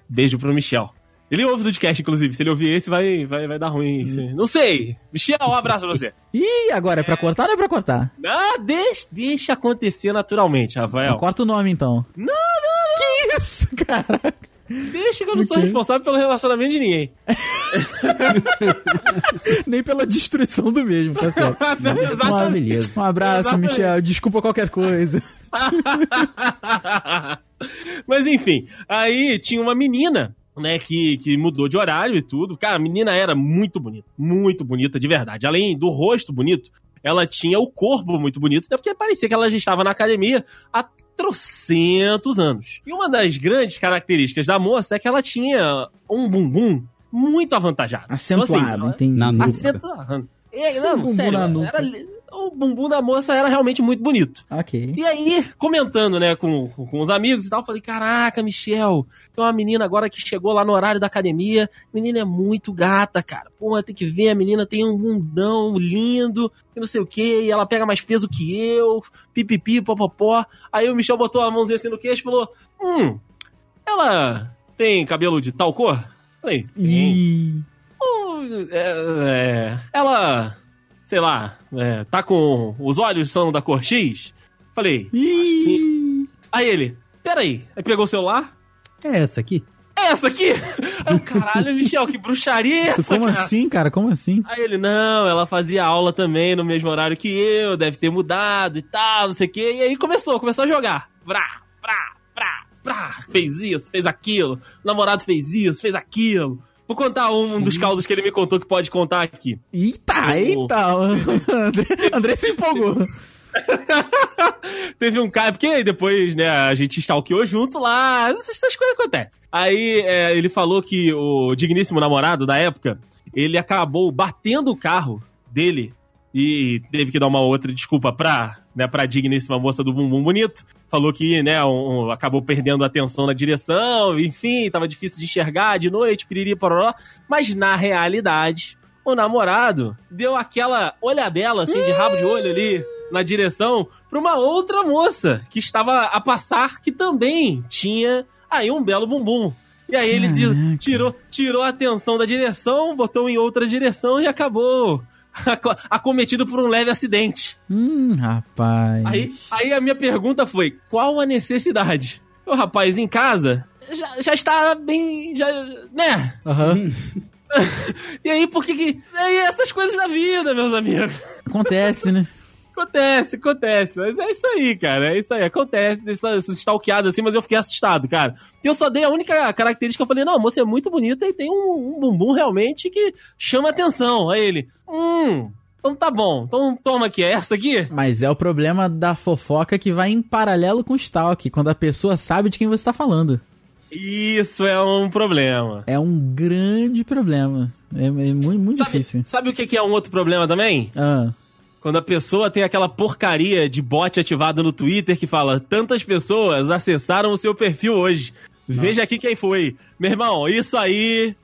beijo pro Michel. Ele ouve o podcast, inclusive. Se ele ouvir esse, vai, vai, vai dar ruim. Não sei. Michel, um abraço pra você. Ih, agora é pra cortar ou é pra cortar? Ah, deixa, deixa acontecer naturalmente, Rafael. Corta o nome então. Não, não, Que isso, cara? Deixa que eu não sou responsável pelo relacionamento de ninguém. Nem pela destruição do mesmo, tá certo. Exatamente. Um abraço, Exatamente. Michel. Desculpa qualquer coisa. Mas enfim, aí tinha uma menina, né, que, que mudou de horário e tudo. Cara, a menina era muito bonita, muito bonita de verdade. Além do rosto bonito, ela tinha o corpo muito bonito, né, porque parecia que ela já estava na academia há trocentos anos. E uma das grandes características da moça é que ela tinha um bumbum muito avantajado. Acentuado, Então, assim, entendi. Na nuca. Acentuado. Um não, bumbum sério, era o bumbum da moça era realmente muito bonito. Ok. E aí, comentando, né, com, com, os amigos e tal, eu falei, caraca, Michel, tem uma menina agora que chegou lá no horário da academia, a menina é muito gata, cara. Porra, tem que ver, a menina tem um bundão lindo, que não sei o que, e ela pega mais peso que eu, pipipi, popopó. Aí o Michel botou a mãozinha assim no queixo e falou, hum, ela tem cabelo de tal cor? Falei, tem. Ih. Hum, é, é, ela, sei lá, é, tá com. Os olhos são da cor X? Falei, Ih. Aí ele, peraí. Aí pegou o celular. É essa aqui? É essa aqui? Aí caralho, Michel, que bruxaria é essa, Como cara? assim, cara? Como assim? Aí ele, não, ela fazia aula também no mesmo horário que eu, deve ter mudado e tal, não sei o quê. E aí começou, começou a jogar. Vrá, vrá, vrá, vrá. Fez isso, fez aquilo. O namorado fez isso, fez aquilo. Vou contar um dos causos que ele me contou que pode contar aqui. Eita, eita. André, André se empolgou. Teve um cara, porque aí depois, né, a gente stalkeou junto lá, essas, essas coisas acontecem. Aí é, ele falou que o digníssimo namorado da época, ele acabou batendo o carro dele e teve que dar uma outra desculpa pra, né, pra digníssima moça do bumbum bonito. Falou que, né, um- acabou perdendo a atenção na direção, enfim, tava difícil de enxergar de noite, piriri, pororó. Mas na realidade, o namorado deu aquela olhadela, assim, de rabo de olho ali na direção pra uma outra moça que estava a passar que também tinha aí um belo bumbum. E aí ele Caraca. tirou, tirou a atenção da direção, botou em outra direção e acabou acometido por um leve acidente. Hum, rapaz. Aí, aí a minha pergunta foi: qual a necessidade? O rapaz em casa já, já está bem. Já, né? Aham. E aí, por que que. Aí essas coisas da vida, meus amigos. Acontece, né? Acontece, acontece. Mas é isso aí, cara. É isso aí. Acontece essas, stalkeadas assim, mas eu fiquei assustado, cara. Eu só dei a única característica. Eu falei, não, a moça é muito bonita e tem um, um bumbum realmente que chama atenção. Aí ele, hum, então tá bom. Então toma aqui, é essa aqui? Mas é o problema da fofoca que vai em paralelo com o stalk, quando a pessoa sabe de quem você tá falando. Isso é um problema. É um grande problema. É, é muito, muito Sabe, difícil. sabe o que que é um outro problema também? Ah, Quando a pessoa tem aquela porcaria de bot ativado no Twitter que fala tantas pessoas acessaram o seu perfil hoje. Veja aqui quem foi. Meu irmão, isso aí.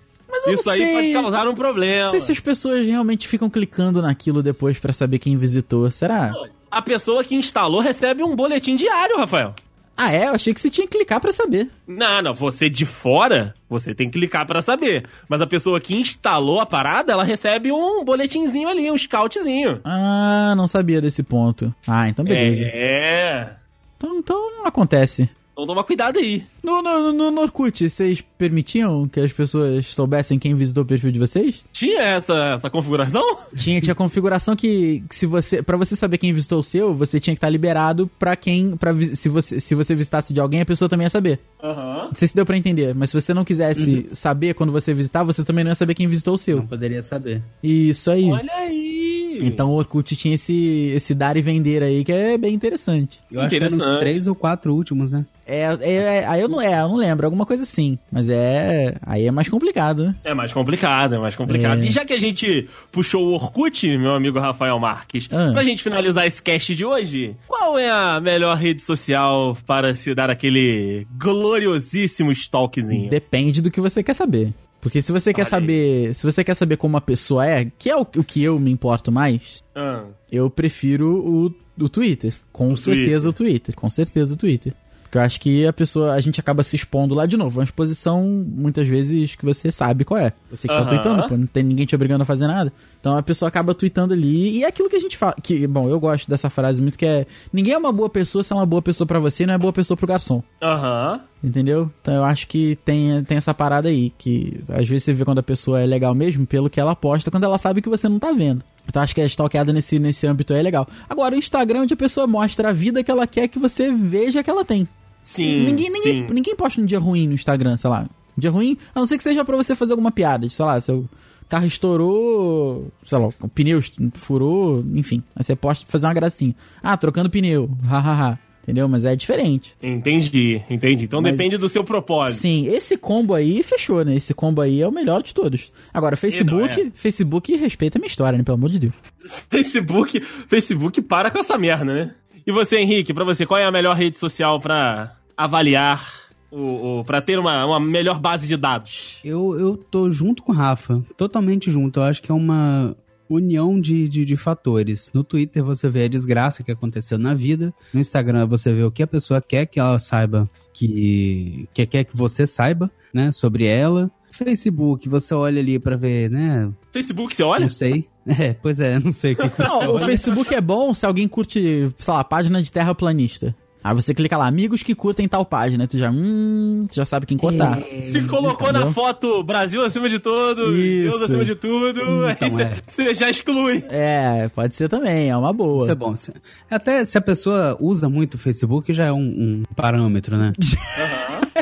Isso aí pode causar um problema. Não sei se as pessoas realmente ficam clicando naquilo depois pra saber quem visitou. Será? A pessoa que instalou recebe um boletim diário, Rafael. Ah, é? Eu achei que você tinha que clicar pra saber. Não, não, você de fora, você tem que clicar pra saber. Mas a pessoa que instalou a parada, ela recebe um boletinzinho ali, um scoutzinho. Ah, não sabia desse ponto. Ah, então beleza. É. Então, então acontece. Então toma cuidado aí. No, no, no, no Orkut, vocês permitiam que as pessoas soubessem quem visitou o perfil de vocês? Tinha essa, essa configuração? Tinha, tinha configuração que, que se você, para você saber quem visitou o seu, você tinha que estar liberado pra quem, para se você, se você visitasse de alguém, a pessoa também ia saber. Aham. Não sei se deu pra entender, mas se você não quisesse saber quando você visitar, você também não ia saber quem visitou o seu. Não poderia saber. Isso aí. Olha aí. Então o Orkut tinha esse, esse dar e vender aí que é bem interessante. Eu acho que eram os Interessante. três ou quatro últimos, né? É, é, é- aí eu não, é, eu não lembro, alguma coisa assim. Mas é. Aí é mais complicado, né? É mais complicado, é mais complicado. É. E já que a gente puxou o Orkut, meu amigo Rafael Marques, Ah. pra gente finalizar esse cast de hoje, qual é a melhor rede social para se dar aquele gloriosíssimo stalkzinho? Depende do que você quer saber. Porque se você quer Olha aí. saber. Se você quer saber como a pessoa é, que é o, o que eu me importo mais, Ah, eu prefiro o, o Twitter. Com O certeza o Twitter. Com certeza o Twitter. Porque eu acho que a pessoa, a gente acaba se expondo lá de novo. É uma exposição, muitas vezes, que você sabe qual é. Você que tá tweetando, pô, não tem ninguém te obrigando a fazer nada. Então a pessoa acaba tweetando ali. E é aquilo que a gente fala. Que, bom, eu gosto dessa frase muito que é: ninguém é uma boa pessoa se é uma boa pessoa pra você, não é boa pessoa pro garçom. Aham. Entendeu? Então eu acho que tem, tem essa parada aí, que às vezes você vê quando a pessoa é legal mesmo pelo que ela posta, quando ela sabe que você não tá vendo. Então acho que a stalkeada nesse, nesse âmbito aí é legal. Agora, o Instagram é onde a pessoa mostra a vida que ela quer que você veja que ela tem. Sim. ninguém, ninguém, sim. ninguém posta um dia ruim no Instagram, sei lá. Um dia ruim, a não ser que seja pra você fazer alguma piada, sei lá, seu carro estourou, sei lá, o pneu furou, enfim. Aí você posta fazer uma gracinha. Ah, trocando pneu, hahaha. Entendeu? Mas é diferente. Entendi, entendi. Então Mas- depende do seu propósito. Sim, esse combo aí fechou, né? Esse combo aí é o melhor de todos. Agora, Facebook, E não é. Facebook respeita a minha história, né? Pelo amor de Deus. Facebook, Facebook para com essa merda, né? E você, Henrique, pra você, qual é a melhor rede social pra avaliar, o, o, pra ter uma, uma melhor base de dados? Eu, eu tô junto com o Rafa, totalmente junto. Eu acho que é uma união de, de, de fatores. No Twitter você vê a desgraça que aconteceu na vida. No Instagram você vê o que a pessoa quer que ela saiba que, que quer que você saiba, né, sobre ela. Facebook, você olha ali pra ver, né? Facebook, você olha? Não sei. É, pois é, não sei o que. Não, o. Facebook é bom se alguém curte, sei lá, página de terraplanista. Aí você clica lá, amigos que curtem tal página. Tu já, hum, tu já sabe quem cortar. Se colocou na Entendeu? foto Brasil acima de tudo, Deus acima de tudo, aí Então, você é. você já exclui. É, pode ser também, é uma boa. Isso é bom. Se- Até se a pessoa usa muito o Facebook, já é um, um parâmetro, né?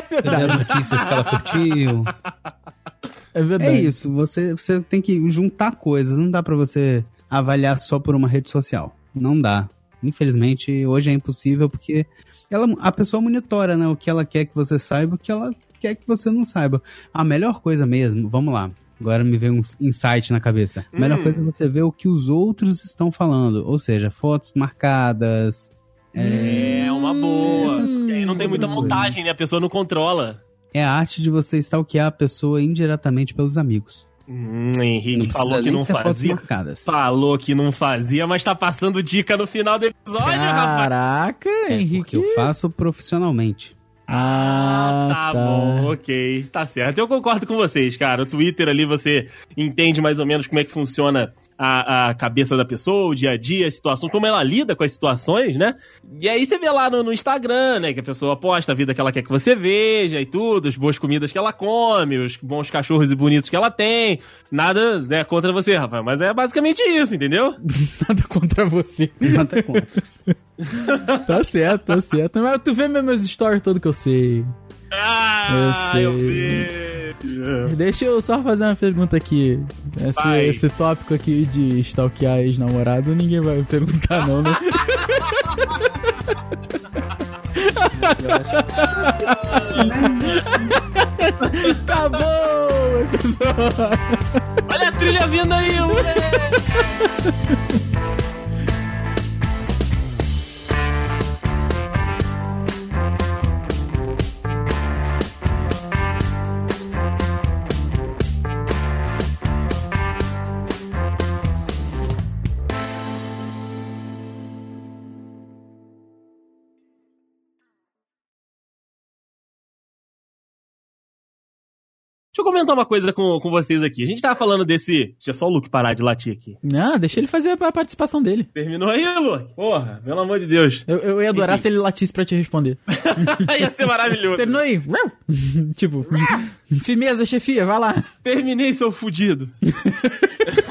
Você vê as notícias que ela curtiu. É verdade. É isso, você, você tem que juntar coisas, não dá pra você avaliar só por uma rede social. Não dá. Infelizmente, hoje é impossível porque ela, a pessoa monitora, né, o que ela quer que você saiba, o que ela quer que você não saiba. A melhor coisa mesmo, vamos lá. Agora me veio um insight na cabeça. A melhor Hum. coisa é você ver o que os outros estão falando, ou seja, fotos marcadas. É uma boa. Essas E não tem muita montagem, né? A pessoa não controla. É a arte de você stalkear a pessoa indiretamente pelos amigos. Hum, Henrique falou precisa que não fazia. Falou que não fazia, mas tá passando dica no final do episódio, rapaz. Caraca, É, Henrique. porque eu faço profissionalmente. Ah, tá, bom, ok. Tá certo. Eu concordo com vocês, cara. O Twitter ali você entende mais ou menos como é que funciona a, a cabeça da pessoa, o dia a dia, a situação, como ela lida com as situações, né? E aí você vê lá no, no Instagram, né, que a pessoa posta a vida que ela quer que você veja e tudo, as boas comidas que ela come, os bons cachorros e bonitos que ela tem. Nada, né, contra você, Rafael, mas é basicamente isso, entendeu? Nada contra você. Nada contra. Tá certo, tá certo. Mas tu vê meus stories todo que eu sei. Ah, Eu eu, sei. vejo. Deixa eu só fazer uma pergunta aqui. Esse, esse tópico aqui de stalkear ex-namorado, ninguém vai perguntar não, né? tá bom, pessoal. Olha a trilha vindo aí, moleque! Deixa eu comentar uma coisa com, com vocês aqui. A gente tava falando desse. Deixa só o Luke parar de latir aqui. Não, deixa ele fazer a participação dele. Terminou aí, Luke? Porra, pelo amor de Deus. Eu, eu ia adorar Enfim. se ele latisse pra te responder. Ia ser maravilhoso. Terminou aí? tipo, firmeza, chefia, vai lá. Terminei, seu fudido.